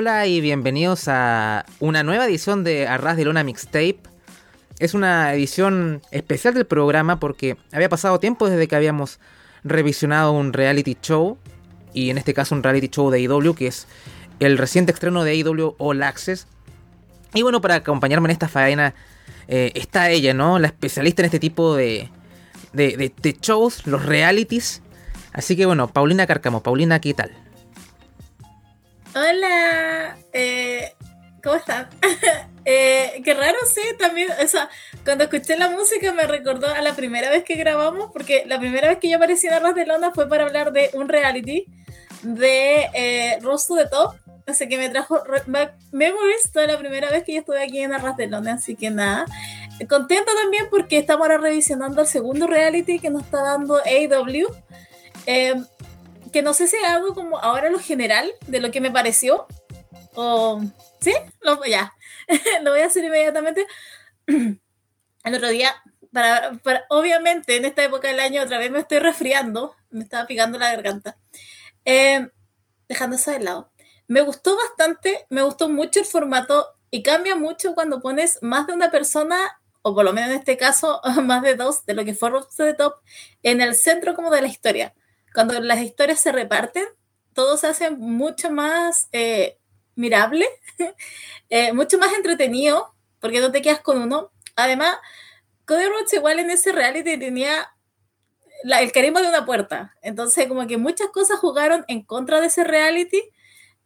Hola y bienvenidos a una nueva edición de Arras de Lona Mixtape. Es una edición especial del programa porque había pasado tiempo desde que habíamos revisionado un reality show, y en este caso un reality show de AEW, que es el reciente estreno de AEW All Access. Y bueno, para acompañarme en esta faena eh, está ella, ¿no? La especialista en este tipo de, de shows, los realities. Así que bueno, Paulina Carcamo. Paulina, ¿qué tal? Hola, eh, ¿cómo estás? eh, qué raro, sí, también, o sea, cuando escuché la música me recordó a la primera vez que grabamos, porque la primera vez que yo aparecí en Arras de Londra fue para hablar de un reality de eh, Rostro de Top, así que me trajo memories toda la primera vez que yo estuve aquí en Arras de Londra, así que nada. Contento también porque estamos ahora revisionando el segundo reality que nos está dando AW. Eh, que no sé si hago como ahora lo general de lo que me pareció. O, ¿Sí? Lo, ya. lo voy a hacer inmediatamente. El otro día, para, obviamente en esta época del año otra vez me estoy resfriando, me estaba picando la garganta. Eh, dejando eso de lado. Me gustó bastante, me gustó mucho el formato y cambia mucho cuando pones más de una persona, o por lo menos en este caso, más de dos, de lo que fue Roster de Top, en el centro como de la historia cuando las historias se reparten, todo se hace mucho más eh, mirable, eh, mucho más entretenido, porque no te quedas con uno. Además, Cody Rhodes igual en ese reality tenía el carisma de una puerta. Entonces, como que muchas cosas jugaron en contra de ese reality.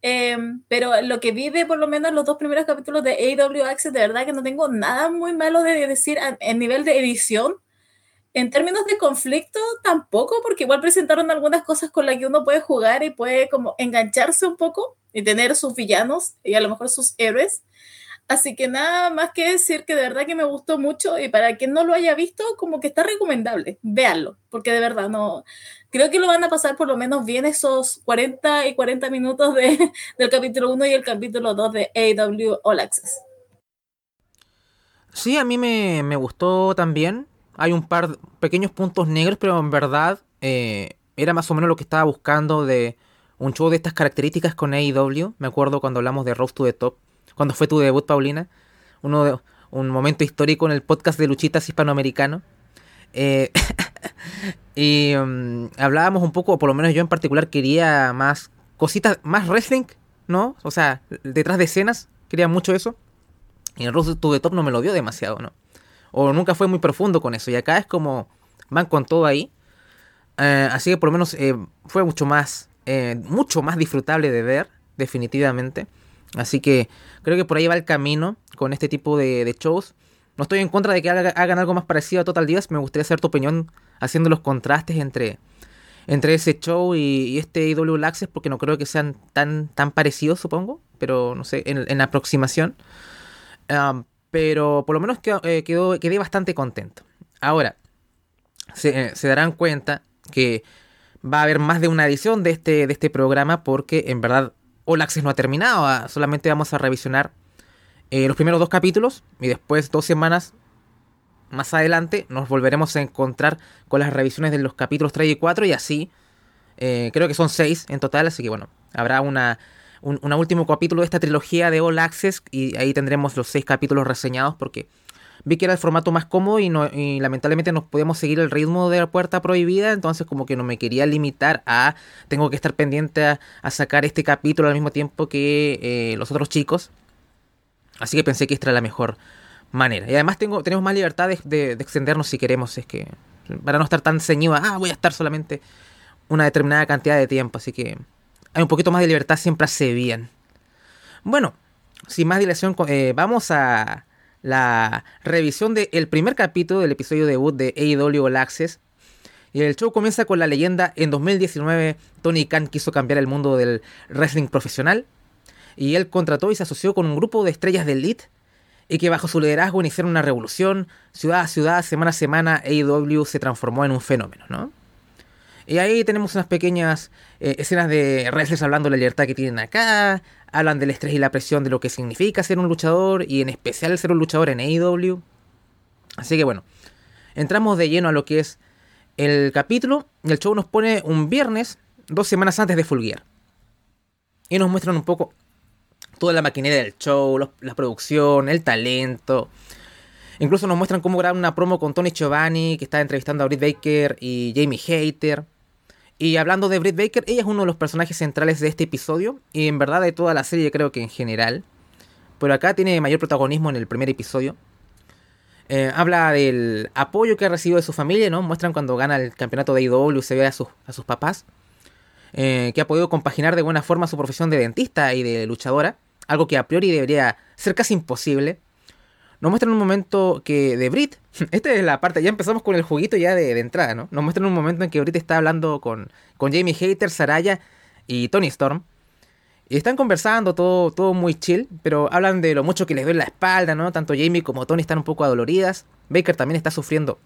Eh, pero lo que vi de por lo menos los dos primeros capítulos de AW Access, de verdad que no tengo nada muy malo de decir en nivel de edición. En términos de conflicto, tampoco, porque igual presentaron algunas cosas con las que uno puede jugar y puede como engancharse un poco y tener sus villanos y a lo mejor sus héroes. Así que nada más que decir que de verdad que me gustó mucho y para quien no lo haya visto, como que está recomendable, véanlo, porque de verdad no, creo que lo van a pasar por lo menos bien esos 40 y 40 minutos de, del capítulo 1 y el capítulo 2 de AW All Access. Sí, a mí me, me gustó también hay un par de pequeños puntos negros, pero en verdad eh, era más o menos lo que estaba buscando de un show de estas características con AEW. Me acuerdo cuando hablamos de Rose to the Top, cuando fue tu debut, Paulina. Uno de, un momento histórico en el podcast de Luchitas Hispanoamericano. Eh, y um, hablábamos un poco, o por lo menos yo en particular quería más cositas, más wrestling, ¿no? O sea, detrás de escenas, quería mucho eso. Y el Rose to the Top no me lo dio demasiado, ¿no? O nunca fue muy profundo con eso. Y acá es como van con todo ahí. Eh, así que por lo menos eh, fue mucho más, eh, mucho más disfrutable de ver, definitivamente. Así que creo que por ahí va el camino con este tipo de, shows. No estoy en contra de que hagan algo más parecido a Total Divas. Me gustaría saber tu opinión haciendo los contrastes entre, entre ese show y, este IW Access porque no creo que sean tan, tan parecidos, supongo. Pero no sé, en, aproximación. Pero por lo menos eh, quedé bastante contento. Ahora, se, darán cuenta que va a haber más de una edición de este, de este programa porque en verdad All Access no ha terminado. Ah, solamente vamos a revisionar eh, los primeros dos capítulos y después dos semanas más adelante nos volveremos a encontrar con las revisiones de los capítulos 3 y 4 y así. Eh, creo que son 6 en total, así que bueno, habrá una un, último capítulo de esta trilogía de All Access y ahí tendremos los seis capítulos reseñados porque vi que era el formato más cómodo y, no, y lamentablemente no podíamos seguir el ritmo de la puerta prohibida, entonces como que no me quería limitar a tengo que estar pendiente a, sacar este capítulo al mismo tiempo que eh, los otros chicos. Así que pensé que esta era la mejor manera. Y además tengo, tenemos más libertad de, extendernos si queremos, es que para no estar tan ceñido, ah, voy a estar solamente una determinada cantidad de tiempo, así que hay un poquito más de libertad siempre hace bien. Bueno, sin más dilación, eh, vamos a la revisión del primer capítulo del episodio debut de AEW All Access. Y el show comienza con la leyenda. En 2019, Tony Khan quiso cambiar el mundo del wrestling profesional. Y él contrató y se asoció con un grupo de estrellas de elite. Y que bajo su liderazgo iniciaron una revolución. Ciudad a ciudad, semana a semana, AEW se transformó en un fenómeno, ¿no? Y ahí tenemos unas pequeñas eh, escenas de wrestlers hablando de la libertad que tienen acá, hablan del estrés y la presión de lo que significa ser un luchador y en especial ser un luchador en AEW. Así que bueno, entramos de lleno a lo que es el capítulo el show nos pone un viernes, dos semanas antes de Fulguer. Y nos muestran un poco toda la maquinaria del show, la producción, el talento. Incluso nos muestran cómo grabar una promo con Tony Giovanni, que está entrevistando a Britt Baker y Jamie Hater. Y hablando de Britt Baker, ella es uno de los personajes centrales de este episodio, y en verdad de toda la serie creo que en general. Pero acá tiene mayor protagonismo en el primer episodio. Eh, habla del apoyo que ha recibido de su familia, ¿no? Muestran cuando gana el campeonato de IW se ve a sus, a sus papás. Eh, que ha podido compaginar de buena forma su profesión de dentista y de luchadora. Algo que a priori debería ser casi imposible. Nos muestran un momento que de Brit, esta es la parte, ya empezamos con el juguito ya de, entrada, ¿no? Nos muestran un momento en que Brit está hablando con, con Jamie Hater, Saraya y Tony Storm. Y están conversando, todo, todo muy chill, pero hablan de lo mucho que les duele la espalda, ¿no? Tanto Jamie como Tony están un poco adoloridas. Baker también está sufriendo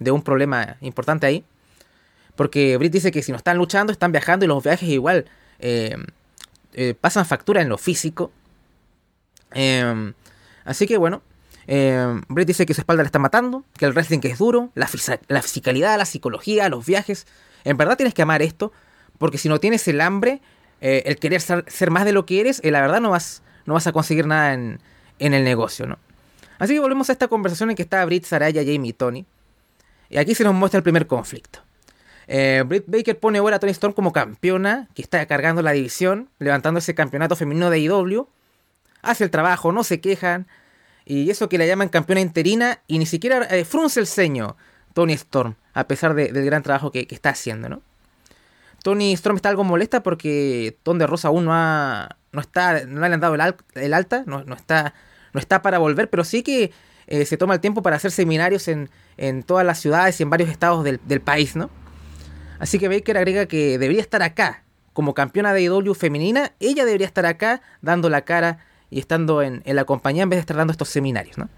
de un problema importante ahí. Porque Britt dice que si no están luchando, están viajando y los viajes igual eh, eh, pasan factura en lo físico. Em, así que bueno, eh, dice que su espalda la está matando, que el wrestling es duro, la, la fisicalidad, la psicología, los viajes. En verdad tienes que amar esto, porque si no tienes el hambre, eh, el querer ser, más de lo que eres, eh, la verdad no vas, no vas a conseguir nada en, el negocio, ¿no? Así que volvemos a esta conversación en que está Britt, Saraya, Jamie y Tony. Y aquí se nos muestra el primer conflicto. Eh, Britt Baker pone ahora a Tony Storm como campeona, que está cargando la división, levantando ese campeonato femenino de IW. Hace el trabajo, no se quejan. Y eso que la llaman campeona interina, y ni siquiera frunce el ceño Tony Storm, a pesar del gran trabajo que, que está haciendo, ¿no? Tony Storm está algo molesta porque Ton de Rosa aún no ha, no está, no le han dado el, alta, no, está, no está para volver, pero sí que eh, se toma el tiempo para hacer seminarios en, en todas las ciudades y en varios estados del, país, ¿no? Así que Baker agrega que debería estar acá, como campeona de IW femenina, ella debería estar acá dando la cara y estando en, la compañía en vez de estar dando estos seminarios, ¿no?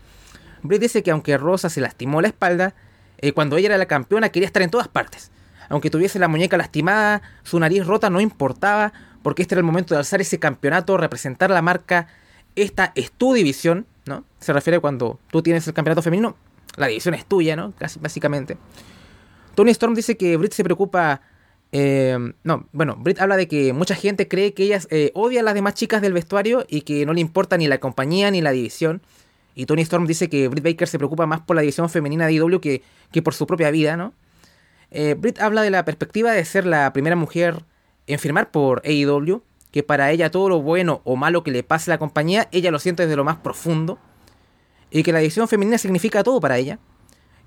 Britt dice que aunque Rosa se lastimó la espalda, eh, cuando ella era la campeona quería estar en todas partes. Aunque tuviese la muñeca lastimada, su nariz rota no importaba, porque este era el momento de alzar ese campeonato, representar la marca. Esta es tu división, ¿no? Se refiere cuando tú tienes el campeonato femenino, la división es tuya, ¿no? Básicamente. Tony Storm dice que Britt se preocupa. Eh, no, bueno, Britt habla de que mucha gente cree que ella eh, odia a las demás chicas del vestuario y que no le importa ni la compañía ni la división. Y Tony Storm dice que Britt Baker se preocupa más por la división femenina de IW que, que por su propia vida, ¿no? Eh, Britt habla de la perspectiva de ser la primera mujer en firmar por AEW, que para ella todo lo bueno o malo que le pase a la compañía, ella lo siente desde lo más profundo, y que la división femenina significa todo para ella,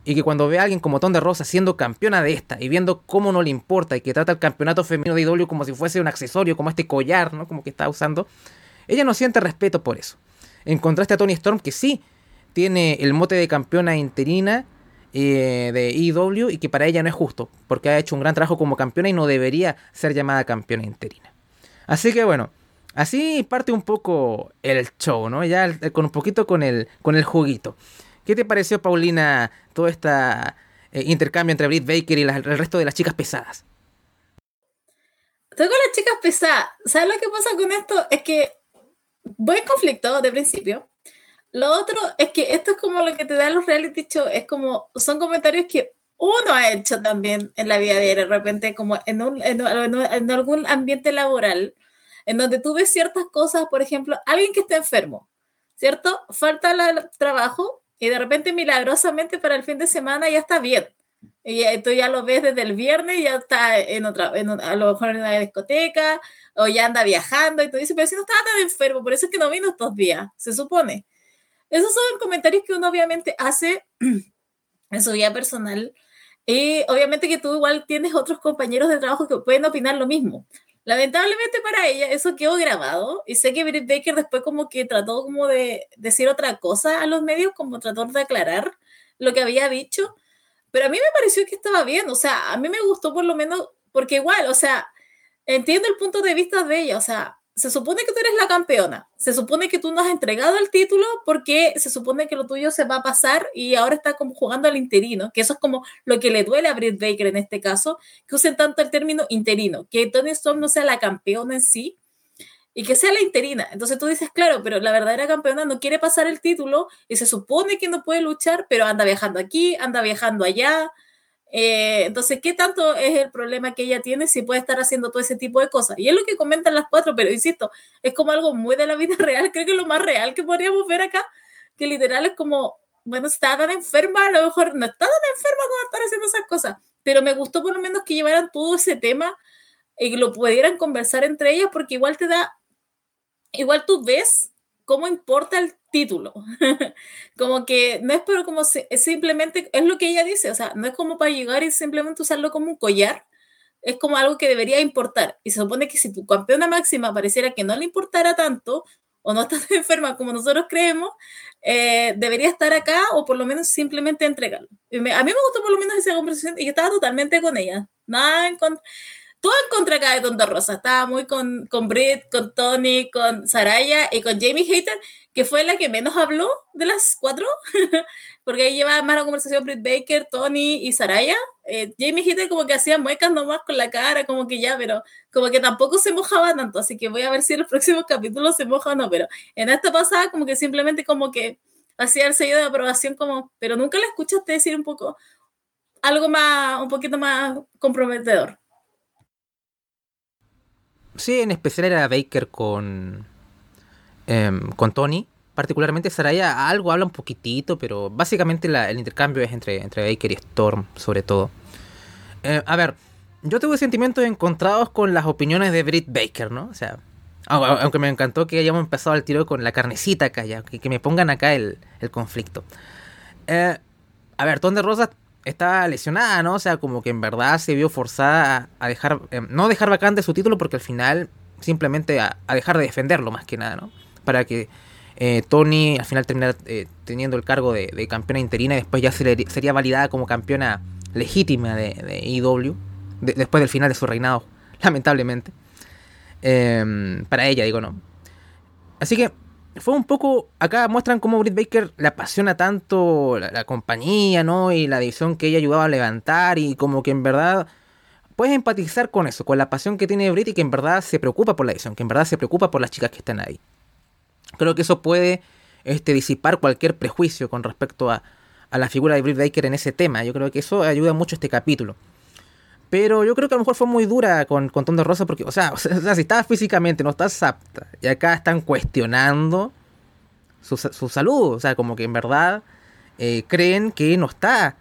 y que cuando ve a alguien como Ton de Rosa siendo campeona de esta y viendo cómo no le importa y que trata el campeonato femenino de AEW como si fuese un accesorio, como este collar, ¿no? Como que está usando, ella no siente respeto por eso. En contraste a Tony Storm, que sí tiene el mote de campeona interina, eh, de IW y que para ella no es justo, porque ha hecho un gran trabajo como campeona y no debería ser llamada campeona interina. Así que bueno, así parte un poco el show, ¿no? Ya con un poquito con el, con el juguito. ¿Qué te pareció, Paulina, todo este intercambio entre Britt Baker y el resto de las chicas pesadas? Estoy con las chicas pesadas. ¿Sabes lo que pasa con esto? Es que voy en conflicto de principio. Lo otro es que esto es como lo que te dan los reality shows, es como, son comentarios que uno ha hecho también en la vida diaria, de repente como en, un, en, en, algún ambiente laboral, en donde tú ves ciertas cosas, por ejemplo, alguien que está enfermo, ¿cierto? Falta el trabajo y de repente milagrosamente para el fin de semana ya está bien. Y tú ya lo ves desde el viernes, ya está en otra, a lo mejor en una discoteca, o ya anda viajando, y tú dices, pero si no estaba tan enfermo, por eso es que no vino estos días, se supone. Esos son comentarios que uno obviamente hace en su vida personal. Y obviamente que tú igual tienes otros compañeros de trabajo que pueden opinar lo mismo. Lamentablemente para ella eso quedó grabado y sé que Britt Baker después como que trató como de decir otra cosa a los medios, como trató de aclarar lo que había dicho, pero a mí me pareció que estaba bien, o sea, a mí me gustó por lo menos, porque igual, o sea, entiendo el punto de vista de ella, o sea, se supone que tú eres la campeona, se supone que tú no has entregado el título porque se supone que lo tuyo se va a pasar y ahora está como jugando al interino, que eso es como lo que le duele a Britt Baker en este caso, que usen tanto el término interino, que Tony Storm no sea la campeona en sí y que sea la interina. Entonces tú dices, claro, pero la verdadera campeona no quiere pasar el título y se supone que no puede luchar, pero anda viajando aquí, anda viajando allá, Eh, entonces, ¿qué tanto es el problema que ella tiene si puede estar haciendo todo ese tipo de cosas? Y es lo que comentan las cuatro, pero insisto, es como algo muy de la vida real, creo que es lo más real que podríamos ver acá, que literal es como, bueno, está tan enferma, a lo mejor no está tan enferma como estar haciendo esas cosas, pero me gustó por lo menos que llevaran todo ese tema y lo pudieran conversar entre ellas, porque igual te da, igual tú ves cómo importa el título. como que no es pero como es simplemente, es lo que ella dice, o sea, no es como para llegar y simplemente usarlo como un collar, es como algo que debería importar. Y se supone que si tu campeona máxima pareciera que no le importara tanto, o no está enferma como nosotros creemos, eh, debería estar acá o por lo menos simplemente entregarlo. a mí me gustó por lo menos esa conversación y yo estaba totalmente con ella. Nada todo en contra acá de Tonta Rosa. Estaba muy con, con Britt, con Tony, con Saraya y con Jamie Hayter, que fue la que menos habló de las cuatro, porque ahí llevaba más la conversación Britt Baker, Tony y Saraya. Eh, Jamie Hayter como que hacía muecas nomás con la cara, como que ya, pero como que tampoco se mojaba tanto, así que voy a ver si en los próximos capítulos se moja o no, pero en esta pasada como que simplemente como que hacía el sello de aprobación como, pero nunca la escuchaste decir un poco algo más, un poquito más comprometedor. Sí, en especial era Baker con, em, con Tony. Particularmente Saraya algo habla un poquitito, pero básicamente el intercambio es entre, entre Baker y Storm, sobre todo. Eh, a ver, yo tuve sentimientos encontrados con las opiniones de Britt Baker, ¿no? O sea, aunque me encantó que hayamos empezado el tiro con la carnecita acá ya, que, me pongan acá el, conflicto. Eh, a ver, Ton de Rosas estaba lesionada, ¿no? O sea, como que en verdad se vio forzada a, dejar, eh, no dejar vacante su título porque al final simplemente a, dejar de defenderlo más que nada, ¿no? Para que eh, Tony al final terminara eh, teniendo el cargo de, campeona interina y después ya sería validada como campeona legítima de, de IW, después del final de su reinado, lamentablemente. Em, para ella, digo, ¿no? Así que fue un poco. Acá muestran cómo Britt Baker le apasiona tanto la, compañía, ¿no? Y la división que ella ayudaba a levantar. Y como que en verdad. Puedes empatizar con eso, con la pasión que tiene Britt y que en verdad se preocupa por la división, que en verdad se preocupa por las chicas que están ahí. Creo que eso puede este, disipar cualquier prejuicio con respecto a, a la figura de Britt Baker en ese tema. Yo creo que eso ayuda mucho a este capítulo. Pero yo creo que a lo mejor fue muy dura con, con de Rosa porque, o sea, o sea, si estás físicamente, no estás apta, y acá están cuestionando su, su salud, o sea, como que en verdad eh, creen que no está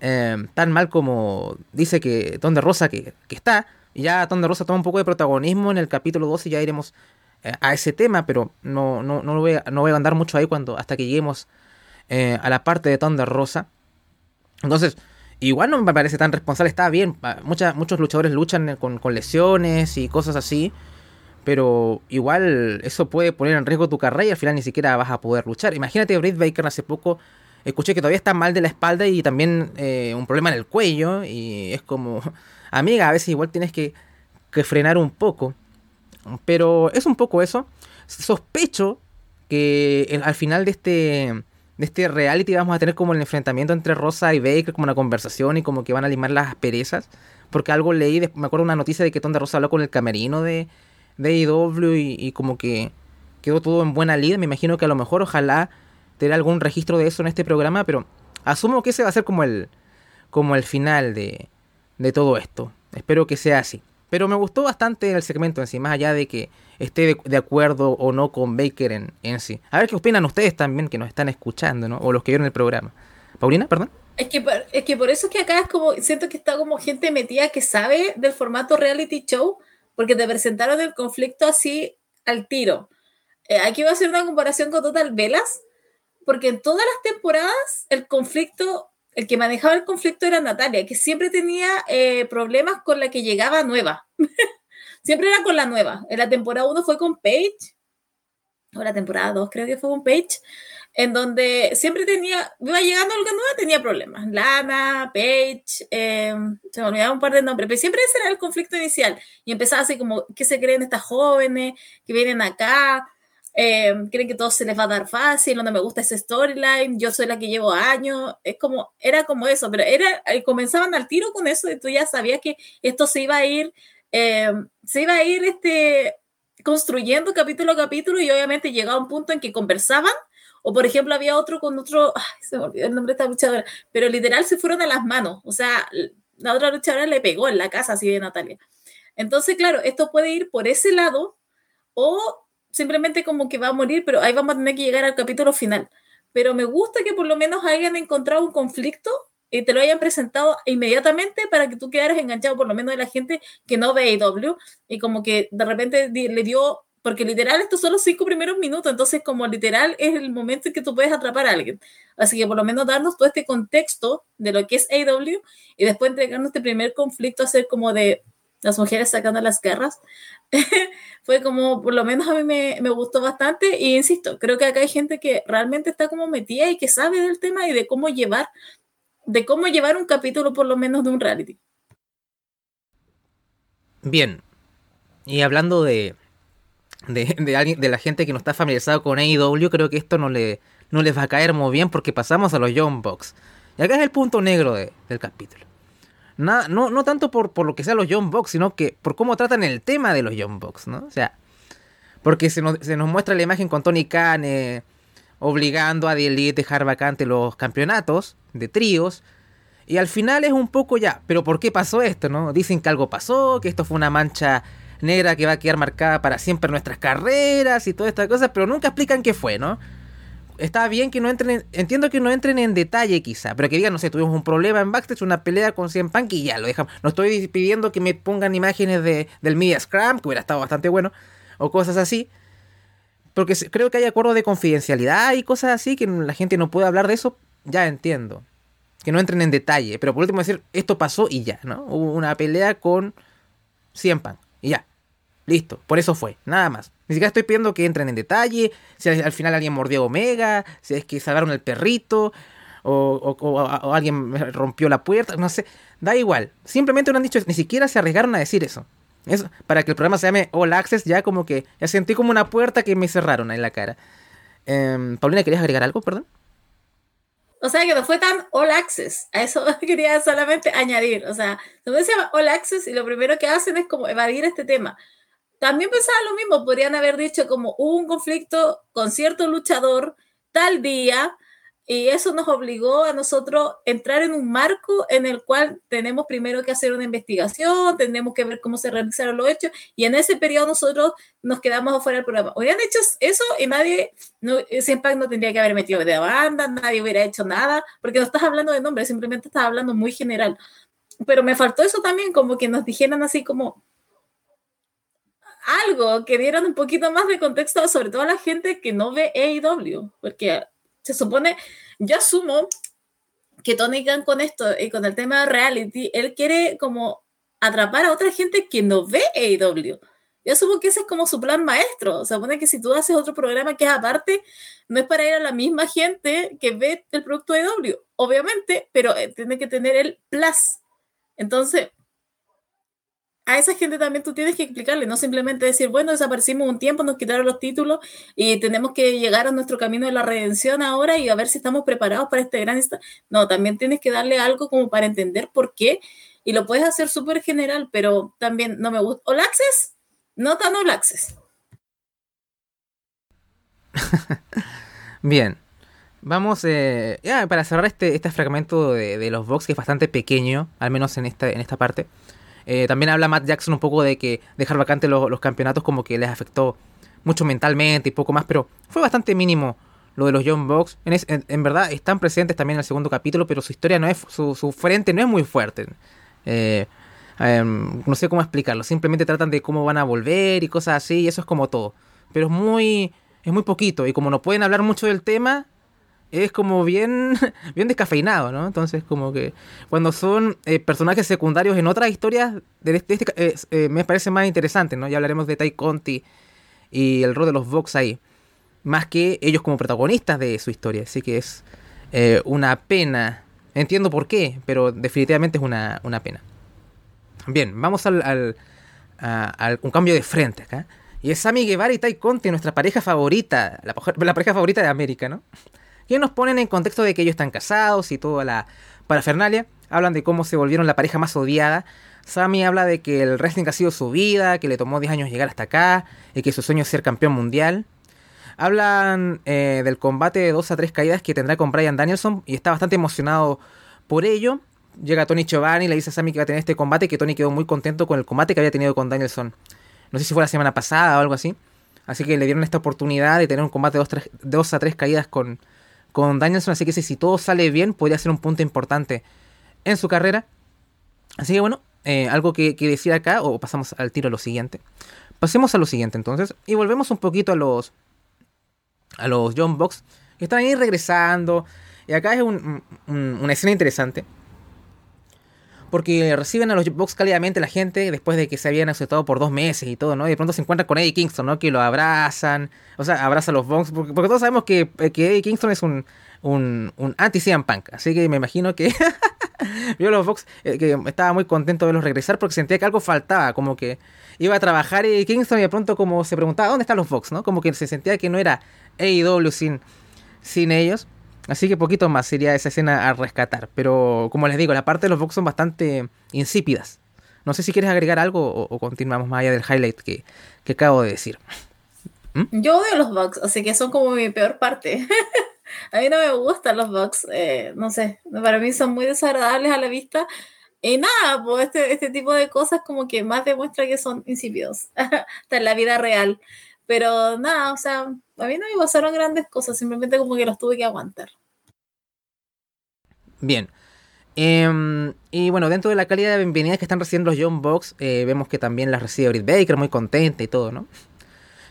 eh, tan mal como dice que Ton de Rosa que, está. Y ya Ton de Rosa toma un poco de protagonismo en el capítulo 12 y ya iremos eh, a ese tema, pero no, no, no, voy a, no voy a andar mucho ahí cuando, hasta que lleguemos a la parte de Ton de Rosa. Entonces, Igual no me parece tan responsable, está bien. muchos luchadores luchan con, lesiones y cosas así. Pero igual eso puede poner en riesgo tu carrera y al final ni siquiera vas a poder luchar. Imagínate, Britt Baker hace poco escuché que todavía está mal de la espalda y también eh, un problema en el cuello. Y es como, amiga, a veces igual tienes que, que frenar un poco. Pero es un poco eso. Sospecho que al final de este de este reality vamos a tener como el enfrentamiento entre Rosa y Baker, como una conversación y como que van a limar las perezas. Porque algo leí, me acuerdo una noticia de que Tonda Rosa habló con el camerino de, de IW y, como que quedó todo en buena lid. Me imagino que a lo mejor, ojalá, tener algún registro de eso en este programa, pero asumo que ese va a ser como el, como el final de, de todo esto. Espero que sea así. Pero me gustó bastante el segmento en sí, más allá de que esté de, acuerdo o no con Baker en, en, sí. A ver qué opinan ustedes también que nos están escuchando, ¿no? O los que vieron el programa. Paulina, perdón. Es que, es que por eso es que acá es como, siento que está como gente metida que sabe del formato reality show, porque te presentaron el conflicto así al tiro. Eh, aquí voy a hacer una comparación con Total Velas, porque en todas las temporadas el conflicto el que manejaba el conflicto era Natalia, que siempre tenía eh, problemas con la que llegaba nueva. siempre era con la nueva. En la temporada 1 fue con Paige, o la temporada 2 creo que fue con Paige, en donde siempre tenía, iba llegando algo nueva, tenía problemas. Lana, Paige, em, se me olvidaba un par de nombres, pero siempre ese era el conflicto inicial. Y empezaba así como, ¿qué se creen estas jóvenes que vienen acá? Eh, creen que todo se les va a dar fácil, no me gusta ese storyline, yo soy la que llevo años, es como, era como eso, pero era, eh, comenzaban al tiro con eso y tú ya sabías que esto se iba a ir, eh, se iba a ir este, construyendo capítulo a capítulo y obviamente llegaba un punto en que conversaban O por ejemplo, había otro con otro, ay, se me olvidó el nombre de esta luchadora, pero literal se fueron a las manos. O sea, la otra luchadora le pegó en la casa así de Natalia. Entonces, claro, esto puede ir por ese lado o simplemente como que va a morir, pero ahí vamos a tener que llegar al capítulo final. Pero me gusta que por lo menos hayan encontrado un conflicto y te lo hayan presentado inmediatamente para que tú quedaras enganchado por lo menos de la gente que no ve AW y como que de repente le dio, porque literal estos son los cinco primeros minutos, entonces como literal es el momento en que tú puedes atrapar a alguien. Así que por lo menos darnos todo este contexto de lo que es AW y después entregarnos este primer conflicto a ser como de las mujeres sacando las garras, fue como, por lo menos a mí me, me, gustó bastante. Y insisto, creo que acá hay gente que realmente está como metida y que sabe del tema y de cómo llevar, de cómo llevar un capítulo por lo menos de un reality. Bien. Y hablando de, de, de, la gente que no está familiarizado con AEW, creo que esto no, le, no les va a caer muy bien porque pasamos a los Young Bucks. Y acá es el punto negro de, del capítulo no, no tanto por, por lo que sean los Young Bucks, sino que por cómo tratan el tema de los Young Bucks, ¿no? O sea, porque se nos, se nos muestra la imagen con Tony Khan eh, obligando a The Elite a dejar vacante los campeonatos de tríos. Y al final es un poco ya, pero ¿por qué pasó esto, no? Dicen que algo pasó, que esto fue una mancha negra que va a quedar marcada para siempre en nuestras carreras y todas estas cosas, pero nunca explican qué fue, ¿no? está bien que no entren, entiendo que no entren en detalle quizá, pero que digan, no sé, tuvimos un problema en backstage, una pelea con Cien Punk y ya lo dejamos. No estoy pidiendo que me pongan imágenes de, del Media Scrum, que hubiera estado bastante bueno, o cosas así. Porque creo que hay acuerdos de confidencialidad y cosas así, que la gente no puede hablar de eso, ya entiendo. Que no entren en detalle, pero por último decir, esto pasó y ya, ¿no? Hubo una pelea con Cien Punk y ya. Listo, por eso fue, nada más. Ni siquiera estoy pidiendo que entren en detalle, si al final alguien mordió a Omega, si es que salvaron el perrito, o, alguien rompió la puerta, no sé, da igual. Simplemente no han dicho, ni siquiera se arriesgaron a decir eso. Eso para que el programa se llame All Access, ya como que ya sentí como una puerta que me cerraron en la cara. Eh, Paulina, ¿querías agregar algo, perdón? O sea, que no fue tan all access. A eso quería solamente añadir. O sea, no se llama all access y lo primero que hacen es como evadir este tema también pensaba lo mismo, podrían haber dicho como hubo un conflicto con cierto luchador tal día y eso nos obligó a nosotros entrar en un marco en el cual tenemos primero que hacer una investigación, tenemos que ver cómo se realizaron los hechos y en ese periodo nosotros nos quedamos afuera del programa. Hubieran hecho eso y nadie, no, Impact no tendría que haber metido de banda, nadie hubiera hecho nada, porque no estás hablando de nombre, simplemente estás hablando muy general. Pero me faltó eso también, como que nos dijeran así como, algo, que dieran un poquito más de contexto, sobre todo a la gente que no ve AEW, porque se supone, yo asumo que Tony Khan con esto y con el tema de reality, él quiere como atrapar a otra gente que no ve AEW. Yo asumo que ese es como su plan maestro. Se supone que si tú haces otro programa que es aparte, no es para ir a la misma gente que ve el producto de AEW, obviamente, pero eh, tiene que tener el plus. Entonces, a esa gente también tú tienes que explicarle, no simplemente decir, bueno, desaparecimos un tiempo, nos quitaron los títulos y tenemos que llegar a nuestro camino de la redención ahora y a ver si estamos preparados para este gran... No, también tienes que darle algo como para entender por qué y lo puedes hacer súper general, pero también no me gusta. ¿All Access? No tan All Access. Bien. Vamos, eh, ya, para cerrar este, este fragmento de, los box que es bastante pequeño, al menos en esta, en esta parte. Eh, también habla Matt Jackson un poco de que dejar vacante los, campeonatos como que les afectó mucho mentalmente y poco más, pero fue bastante mínimo lo de los Young Bucks. En, verdad están presentes también en el segundo capítulo, pero su historia no es, su, su frente no es muy fuerte. Eh, em, no sé cómo explicarlo, simplemente tratan de cómo van a volver y cosas así, y eso es como todo. Pero es muy, es muy poquito, y como no pueden hablar mucho del tema, es como bien, bien descafeinado, ¿no? Entonces, como que cuando son eh, personajes secundarios en otras historias, de este, este eh, me parece más interesante, ¿no? Ya hablaremos de Tai Conti y el rol de los Vox ahí, más que ellos como protagonistas de su historia. Así que es eh, una pena. Entiendo por qué, pero definitivamente es una, una pena. Bien, vamos al, al, a, un cambio de frente acá. Y es Sammy Guevara y Tai Conti, nuestra pareja favorita, la, la pareja favorita de América, ¿no? Que nos ponen en contexto de que ellos están casados y toda la parafernalia. Hablan de cómo se volvieron la pareja más odiada. Sammy habla de que el wrestling ha sido su vida, que le tomó 10 años llegar hasta acá y que su sueño es ser campeón mundial. Hablan eh, del combate de dos a tres caídas que tendrá con Brian Danielson y está bastante emocionado por ello. Llega Tony Giovanni y le dice a Sammy que va a tener este combate y que Tony quedó muy contento con el combate que había tenido con Danielson. No sé si fue la semana pasada o algo así. Así que le dieron esta oportunidad de tener un combate de dos, a tres caídas con, con Danielson. Así que si todo sale bien, podría ser un punto importante en su carrera. Así que bueno, eh, algo que, decir acá, o pasamos al tiro a lo siguiente. Pasemos a lo siguiente entonces, y volvemos un poquito a los a los John Box, que están ahí regresando. Y acá es una escena interesante. Porque reciben a los Box cálidamente la gente después de que se habían aceptado por dos meses y todo, ¿no? Y de pronto se encuentran con Eddie Kingston, ¿no? Que lo abrazan. O sea, abraza a los Box. Porque, todos sabemos que, que Eddie Kingston es un, un, un anti-CM Punk. Así que me imagino que vio los Fox eh, que estaba muy contento de verlos regresar porque sentía que algo faltaba, como que iba a trabajar y Kingston y de pronto como se preguntaba, ¿dónde están los Fox? ¿no? Como que se sentía que no era AEW sin, sin ellos. Así que poquito más sería esa escena a rescatar. Pero como les digo, la parte de los Fox son bastante insípidas. No sé si quieres agregar algo o, continuamos más allá del highlight que, que acabo de decir. ¿Mm? Yo odio los Bugs, así que son como mi peor parte. a mí no me gustan los bugs, eh, no sé, para mí son muy desagradables a la vista. Y nada, pues este, este tipo de cosas como que más demuestra que son insípidos, hasta en la vida real. Pero nada, o sea, a mí no me pasaron grandes cosas, simplemente como que los tuve que aguantar. Bien. Em, y bueno, dentro de la calidad de bienvenida que están recibiendo los John Box, eh, vemos que también las recibe Britt Baker, muy contenta y todo, ¿no?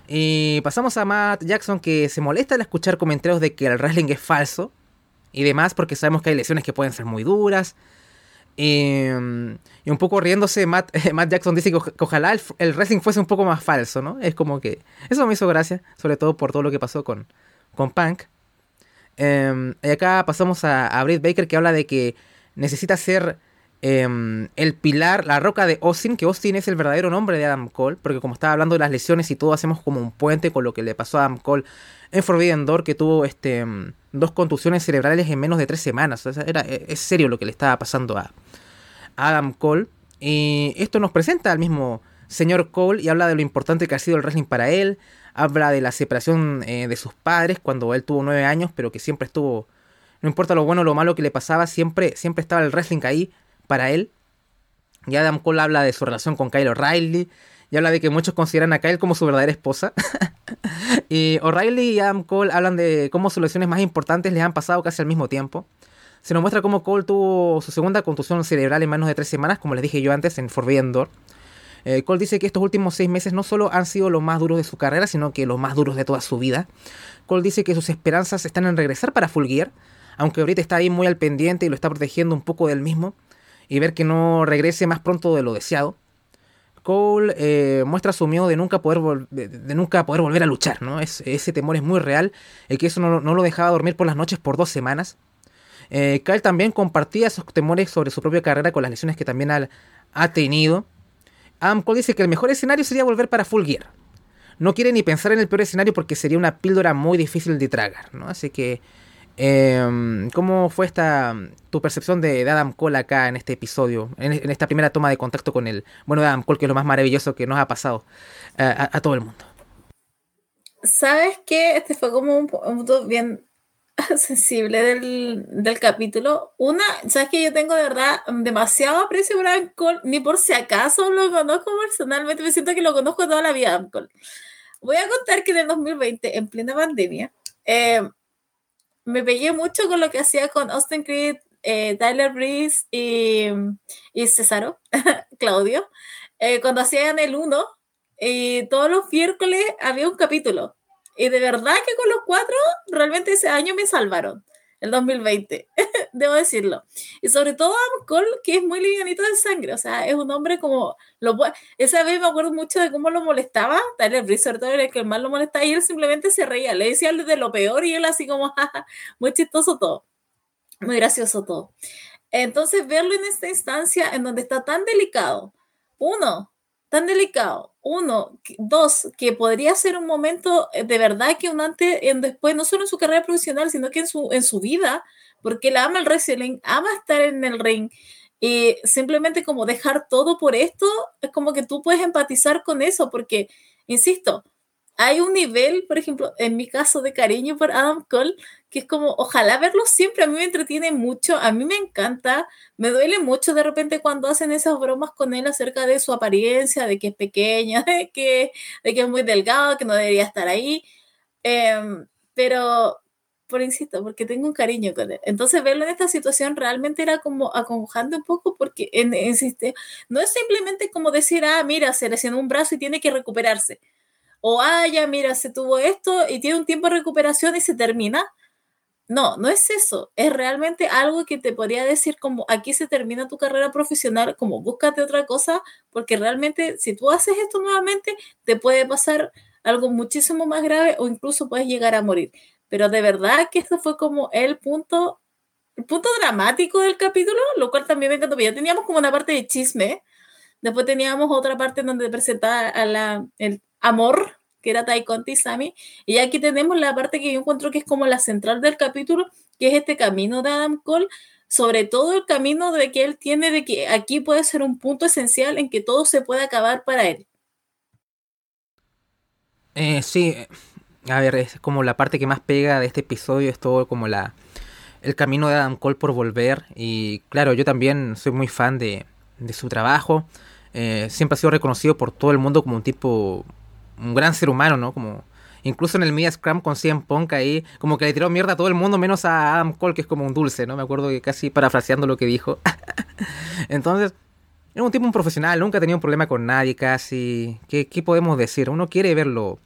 Y pasamos a Matt Jackson que se molesta al escuchar comentarios de que el wrestling es falso y demás porque sabemos que hay lesiones que pueden ser muy duras. Y, un poco riéndose, Matt, Matt Jackson dice que, ojalá el, wrestling fuese un poco más falso, ¿no? Es como que eso me hizo gracia, sobre todo por todo lo que pasó con, con Punk. Em, y acá pasamos a, a Britt Baker que habla de que necesita ser Em, el pilar, la roca de Austin, que Austin es el verdadero nombre de Adam Cole, porque como estaba hablando de las lesiones y todo, hacemos como un puente con lo que le pasó a Adam Cole en Forbidden Door, que tuvo este, em, dos contusiones cerebrales en menos de tres semanas. era, e, es serio lo que le estaba pasando a, Adam Cole. Y esto nos presenta al mismo señor Cole y habla de lo importante que ha sido el wrestling para él. Habla de la separación eh, de sus padres cuando él tuvo nueve años, pero que siempre estuvo, no importa lo bueno o lo malo que le pasaba, siempre, siempre estaba el wrestling ahí para él. Y Adam Cole habla de su relación con Kyle O'Reilly. Y habla de que muchos consideran a Kyle como su verdadera esposa. y O'Reilly y Adam Cole hablan de cómo sus lesiones más importantes les han pasado casi al mismo tiempo. Se nos muestra cómo Cole tuvo su segunda contusión cerebral en menos de tres semanas, como les dije yo antes, en Forbidden Door. Eh, Cole dice que estos últimos seis meses no solo han sido los más duros de su carrera, sino que los más duros de toda su vida. Cole dice que sus esperanzas están en regresar para Full Gear, aunque ahorita está ahí muy al pendiente y lo está protegiendo un poco del mismo y ver que no regrese más pronto de lo deseado. Cole eh, muestra su miedo de nunca poder, de, nunca poder volver a luchar, ¿no? ese temor es muy real, y que eso no, lo dejaba dormir por las noches por dos semanas. Eh, Kyle también compartía esos temores sobre su propia carrera con las lesiones que también ha, tenido. Adam Cole dice que el mejor escenario sería volver para Full Gear. No quiere ni pensar en el peor escenario porque sería una píldora muy difícil de tragar, ¿no? Así que eh, ¿Cómo fue esta tu percepción de, Adam Cole acá en este episodio, en, esta primera toma de contacto con el bueno de Adam Cole, que es lo más maravilloso que nos ha pasado eh, a, todo el mundo? ¿Sabes qué? Este fue como un, punto bien sensible del, del, capítulo. Una, ¿sabes que Yo tengo de verdad demasiado aprecio por Adam Cole, ni por si acaso lo conozco personalmente, me siento que lo conozco toda la vida, Adam Cole. Voy a contar que en el 2020, en plena pandemia, eh, me pegué mucho con lo que hacía con Austin Creed, eh, Tyler Breeze y, y Cesaro, Claudio, eh, cuando hacían el 1 y todos los miércoles había un capítulo. Y de verdad que con los cuatro, realmente ese año me salvaron el 2020, debo decirlo. Y sobre todo a Cole, que es muy livianito de sangre, o sea, es un hombre como... Lo, esa vez me acuerdo mucho de cómo lo molestaba, Tyler Breeze, sobre todo el que más lo molestaba, y él simplemente se reía, le decía de lo peor y él así como, muy chistoso todo, muy gracioso todo. Entonces, verlo en esta instancia en donde está tan delicado, uno, tan delicado. Uno, dos, que podría ser un momento eh, de verdad que un antes y después, no solo en su carrera profesional, sino que en su, en su vida, porque él ama el wrestling, ama estar en el ring. Y simplemente como dejar todo por esto, es como que tú puedes empatizar con eso, porque, insisto, hay un nivel, por ejemplo, en mi caso de cariño por Adam Cole, que es como, ojalá verlo siempre, a mí me entretiene mucho, a mí me encanta, me duele mucho de repente cuando hacen esas bromas con él acerca de su apariencia, de que es pequeña, de que, de que es muy delgado, que no debería estar ahí, em, pero, por insisto, porque tengo un cariño con él. Entonces verlo en esta situación realmente era como acongojante un poco porque en, no es simplemente como decir, ah, mira, se lesionó un brazo y tiene que recuperarse o ah, ya mira, se tuvo esto y tiene un tiempo de recuperación y se termina. No, no es eso. Es realmente algo que te podría decir como aquí se termina tu carrera profesional, como búscate otra cosa, porque realmente si tú haces esto nuevamente, te puede pasar algo muchísimo más grave o incluso puedes llegar a morir. Pero de verdad que esto fue como el punto, el punto dramático del capítulo, lo cual también me encantó. Ya teníamos como una parte de chisme, después teníamos otra parte donde presentaba a la, el, amor, que era Tai Conti Sammy. Y aquí tenemos la parte que yo encuentro que es como la central del capítulo, que es este camino de Adam Cole, sobre todo el camino de que él tiene de que aquí puede ser un punto esencial en que todo se puede acabar para él. Eh, sí, a ver, es como la parte que más pega de este episodio, es todo como la el camino de Adam Cole por volver. Y claro, yo también soy muy fan de, de su trabajo. Eh, siempre ha sido reconocido por todo el mundo como un tipo un gran ser humano, ¿no? Como incluso en el Media Scrum con CM Punk ahí, como que le tiró mierda a todo el mundo, menos a Adam Cole, que es como un dulce, ¿no? Me acuerdo que casi parafraseando lo que dijo. Entonces, era un tipo un profesional, nunca tenido un problema con nadie casi. ¿Qué, ¿Qué, podemos decir? Uno quiere verlo,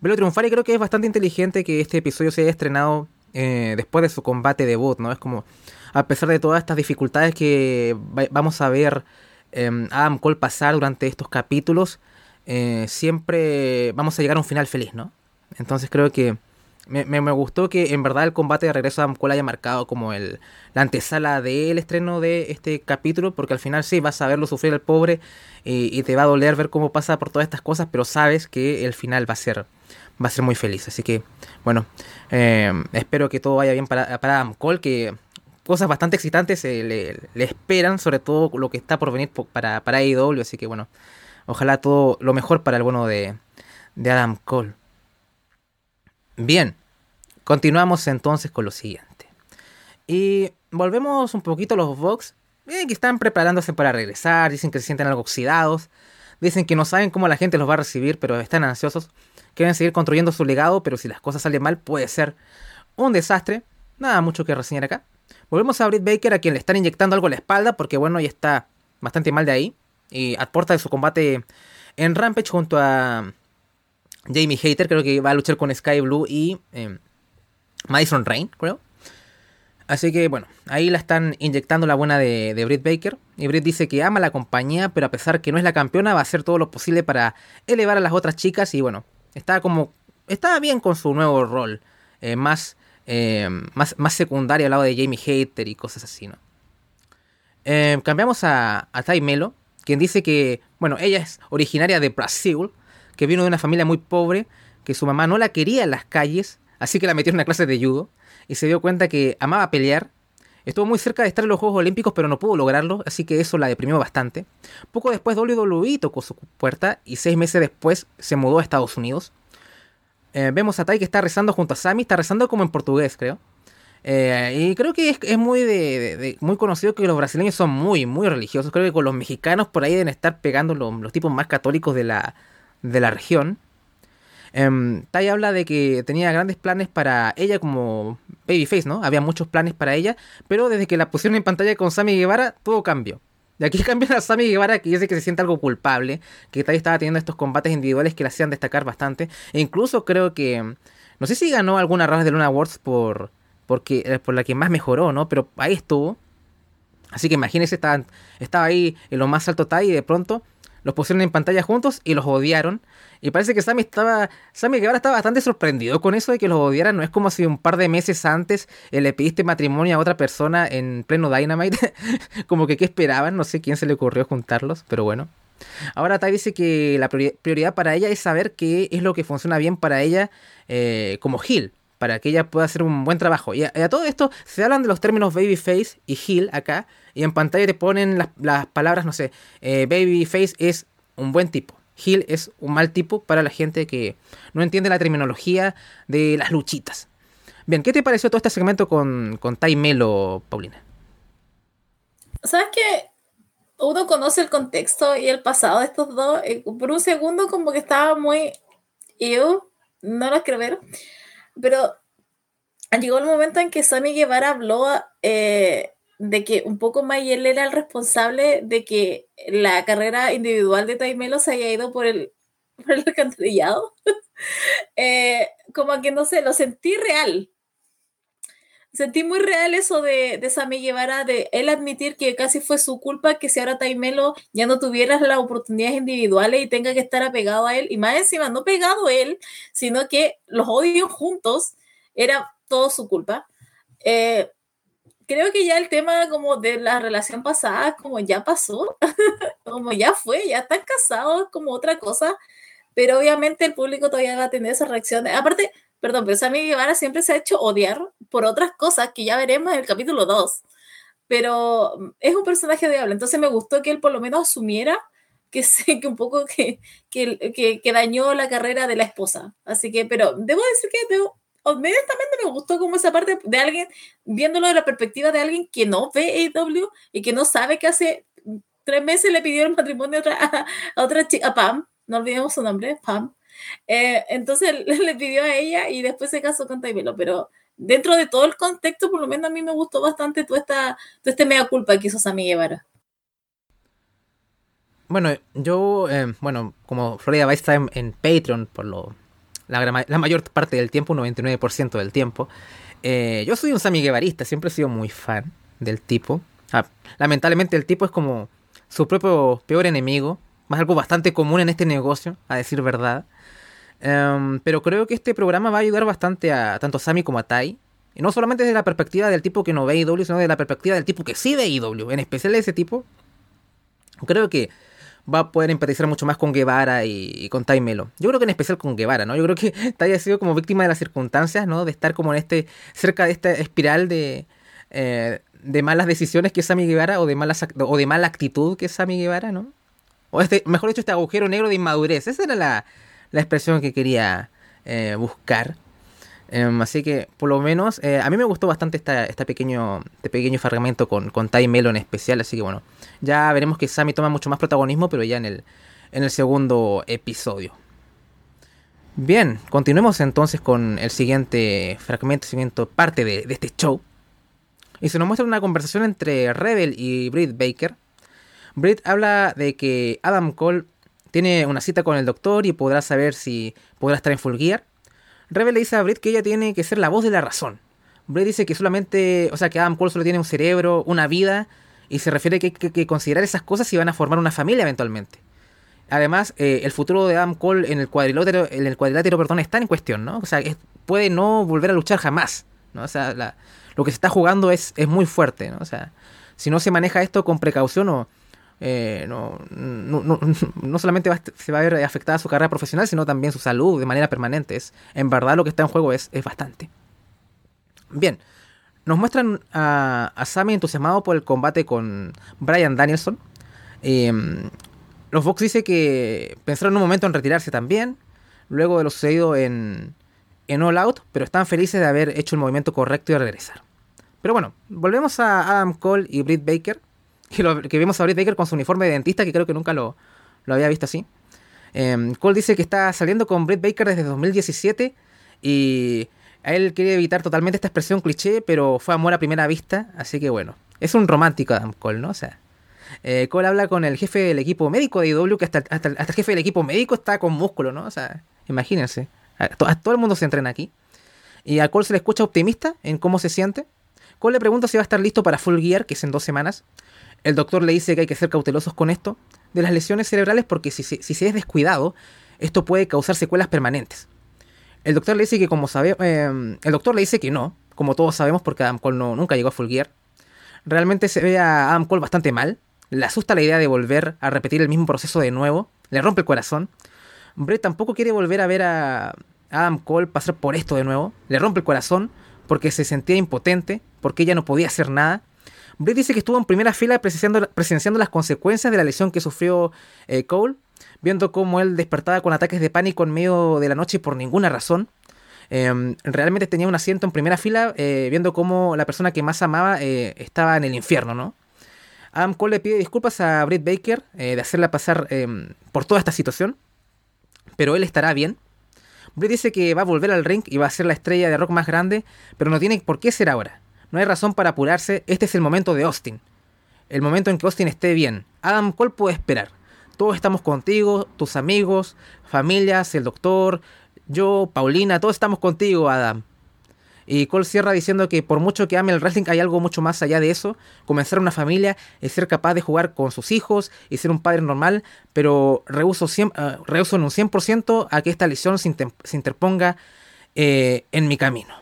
verlo triunfar y creo que es bastante inteligente que este episodio se haya estrenado eh, después de su combate debut, ¿no? Es como, a pesar de todas estas dificultades que vamos a ver eh, Adam Cole pasar durante estos capítulos, eh, siempre vamos a llegar a un final feliz, ¿no? Entonces creo que me, me, gustó que en verdad el combate de regreso a Adam haya marcado como el, la antesala del estreno de este capítulo, porque al final sí vas a verlo sufrir el pobre y, te va a doler ver cómo pasa por todas estas cosas, pero sabes que el final va a ser, va a ser muy feliz. Así que, bueno, eh, espero que todo vaya bien para, para Adam Cole, que cosas bastante excitantes le, le, esperan, sobre todo lo que está por venir para, para AEW, así que bueno. Ojalá todo lo mejor para el bueno de, Adam Cole. Bien, continuamos entonces con lo siguiente. Y volvemos un poquito a los Vox, eh, que están preparándose para regresar, dicen que se sienten algo oxidados, dicen que no saben cómo la gente los va a recibir, pero están ansiosos, quieren seguir construyendo su legado, pero si las cosas salen mal puede ser un desastre. Nada mucho que reseñar acá. Volvemos a Britt Baker, a quien le están inyectando algo en la espalda, porque bueno, ya está bastante mal de ahí y aporta de su combate en Rampage junto a Jamie Hater, creo que va a luchar con Sky Blue y eh, Madison Rain, creo. Así que bueno, ahí la están inyectando la buena de, de Britt Baker. Y Britt dice que ama la compañía, pero a pesar que no es la campeona, va a hacer todo lo posible para elevar a las otras chicas. Y bueno, está como. Está bien con su nuevo rol. Eh, más, eh, más, más secundario al lado de Jamie Hater y cosas así, ¿no? cambiamos a, a Ty Melo, quien dice que, bueno, ella es originaria de Brasil, que vino de una familia muy pobre, que su mamá no la quería en las calles, así que la metió en una clase de judo, y se dio cuenta que amaba pelear. Estuvo muy cerca de estar en los Juegos Olímpicos, pero no pudo lograrlo, así que eso la deprimió bastante. Poco después WWE tocó su puerta y seis meses después se mudó a Estados Unidos. Eh, vemos a Tai que está rezando junto a Sammy, está rezando como en portugués, creo. Eh, y creo que es, muy de, muy conocido que los brasileños son muy, muy religiosos. Creo que con los mexicanos por ahí deben estar pegando los, tipos más católicos de la, de la región. Eh, Tai habla de que tenía grandes planes para ella como Babyface, ¿no? Había muchos planes para ella, pero desde que la pusieron en pantalla con Sammy Guevara, todo cambió. De aquí cambian a Sammy Guevara, que dice que se siente algo culpable, que Tai estaba teniendo estos combates individuales que le hacían destacar bastante. E incluso creo que, no sé si ganó alguna raza de Luna Awards por porque por la que más mejoró, ¿no? Pero ahí estuvo. Así que imagínense, estaba, estaba ahí en lo más alto Tai y de pronto los pusieron en pantalla juntos y los odiaron. Y parece que Sammy estaba. Sammy ahora estaba bastante sorprendido con eso de que los odiaran. No es como si un par de meses antes eh, le pediste matrimonio a otra persona en pleno Dynamite. como que qué esperaban. No sé quién se le ocurrió juntarlos, pero bueno. Ahora Tai dice que la prioridad para ella es saber qué es lo que funciona bien para ella eh, como Hill para que ella pueda hacer un buen trabajo. Y a, todo esto se hablan de los términos babyface y heel acá, y en pantalla te ponen las, palabras, no sé, eh, babyface es un buen tipo, Hill es un mal tipo para la gente que no entiende la terminología de las luchitas. Bien, ¿qué te pareció todo este segmento con, con Tai Melo, Paulina? ¿Sabes que Uno conoce el contexto y el pasado de estos dos. Eh, por un segundo, como que estaba muy. Yo no lo quiero ver. Pero llegó el momento en que Sammy Guevara habló eh, de que un poco más él era el responsable de que la carrera individual de Taimelo se haya ido por el, por el eh, como que no sé, lo sentí real. Sentí muy real eso de, de Sammy Guevara, de él admitir que casi fue su culpa que si ahora Taimelo ya no tuviera las oportunidades individuales y tenga que estar apegado a él, y más encima, no pegado a él, sino que los odios juntos, era todo su culpa. Eh, creo que ya el tema como de la relación pasada, como ya pasó, como ya fue, ya están casados, como otra cosa, pero obviamente el público todavía va a tener esa reacción. Aparte, perdón, pero Sammy Guevara siempre se ha hecho odiar por otras cosas que ya veremos en el capítulo 2, pero es un personaje odiable, entonces me gustó que él por lo menos asumiera que sé que un poco que, que, que, que dañó la carrera de la esposa. Así que, pero debo decir que debo, honestamente me gustó como esa parte de alguien, viéndolo de la perspectiva de alguien que no ve AW y que no sabe que hace tres meses le pidió el matrimonio a otra, a, otra chica, Pam, no olvidemos su nombre, Pam. Eh, entonces le pidió a ella y después se casó con Taimelo, pero dentro de todo el contexto, por lo menos a mí me gustó bastante toda esta, todo este mega culpa que hizo Sammy Guevara. Bueno, yo, eh, bueno, como Florida Vice está en, en Patreon, por lo la, la mayor parte del tiempo, un 99% del tiempo. Eh, yo soy un Sammy Guevarista, siempre he sido muy fan del tipo. Ah, lamentablemente el tipo es como su propio peor enemigo, más algo bastante común en este negocio, a decir verdad. Um, pero creo que este programa va a ayudar bastante a tanto a Sammy como a Tai. Y no solamente desde la perspectiva del tipo que no ve IW, sino desde la perspectiva del tipo que sí ve IW, en especial de ese tipo. Creo que va a poder empatizar mucho más con Guevara y, y con Tai Melo. Yo creo que en especial con Guevara, ¿no? Yo creo que Tai ha sido como víctima de las circunstancias, ¿no? De estar como en este, cerca de esta espiral de, eh, de malas decisiones que es Sammy Guevara o de, malas, o de mala actitud que es Sammy Guevara, ¿no? O este, mejor dicho, este agujero negro de inmadurez. Esa era la, la expresión que quería eh, buscar. Um, así que, por lo menos, eh, a mí me gustó bastante esta, pequeño, este pequeño fragmento con, con Tai Melo en especial. Así que, bueno, ya veremos que Sammy toma mucho más protagonismo, pero ya en el, en el segundo episodio. Bien, continuemos entonces con el siguiente fragmento, siguiente parte de, de este show. Y se nos muestra una conversación entre Rebel y Britt Baker. Britt habla de que Adam Cole tiene una cita con el doctor y podrá saber si podrá estar en Full Gear. Rebel le dice a Britt que ella tiene que ser la voz de la razón. Britt dice que solamente, o sea, que Adam Cole solo tiene un cerebro, una vida, y se refiere que hay que, considerar esas cosas si van a formar una familia eventualmente. Además, eh, el futuro de Adam Cole en el cuadrilátero, en el cuadrilátero perdón, está en cuestión, ¿no? O sea, puede no volver a luchar jamás, ¿no? O sea, lo que se está jugando es, es muy fuerte, ¿no? O sea, si no se maneja esto con precaución o, eh, no, no, no, no, solamente va, se va a ver afectada su carrera profesional, sino también su salud de manera permanente. Es, en verdad lo que está en juego es, es bastante. Bien, nos muestran a, a, Sammy entusiasmado por el combate con Brian Danielson. Eh, los Vox dice que pensaron un momento en retirarse también, luego de lo sucedido en, en All Out, pero están felices de haber hecho el movimiento correcto y regresar. Pero bueno, volvemos a Adam Cole y Britt Baker que, que vemos a Britt Baker con su uniforme de dentista, que creo que nunca lo, había visto así. Eh, Cole dice que está saliendo con Britt Baker desde 2017 y a él quiere evitar totalmente esta expresión cliché, pero fue amor a primera vista, así que bueno, es un romántico Adam Cole, ¿no? O sea, eh, Cole habla con el jefe del equipo médico de IW, que hasta, hasta, hasta, el jefe del equipo médico está con músculo, ¿no? O sea, imagínense, a todo el mundo se entrena aquí. Y a Cole se le escucha optimista en cómo se siente. Cole le pregunta si va a estar listo para Full Gear, que es en dos semanas. El doctor le dice que hay que ser cautelosos con esto de las lesiones cerebrales porque si, si, si se es descuidado, esto puede causar secuelas permanentes. El doctor le dice que como sabe, eh, el doctor le dice que no, como todos sabemos porque Adam Cole no, nunca llegó a Full Gear. Realmente se ve a Adam Cole bastante mal. Le asusta la idea de volver a repetir el mismo proceso de nuevo. Le rompe el corazón. Brett tampoco quiere volver a ver a Adam Cole pasar por esto de nuevo. Le rompe el corazón porque se sentía impotente, porque ella no podía hacer nada. Britt dice que estuvo en primera fila presenciando, las consecuencias de la lesión que sufrió eh, Cole viendo cómo él despertaba con ataques de pánico en medio de la noche por ninguna razón. Em, realmente tenía un asiento en primera fila eh, viendo cómo la persona que más amaba eh, estaba en el infierno, ¿no? Adam Cole le pide disculpas a Britt Baker de hacerla pasar em, por toda esta situación, pero él estará bien. Britt dice que va a volver al ring y va a ser la estrella de rock más grande, pero no tiene por qué ser ahora. No hay razón para apurarse, este es el momento de Austin. El momento en que Austin esté bien. Adam Cole puede esperar. Todos estamos contigo, tus amigos, familias, el doctor, yo, Paulina, todos estamos contigo, Adam. Y Cole cierra diciendo que por mucho que ame el wrestling hay algo mucho más allá de eso. Comenzar una familia es ser capaz de jugar con sus hijos y ser un padre normal, pero rehuso, uh, en un 100% a que esta lesión se, interponga eh, en mi camino.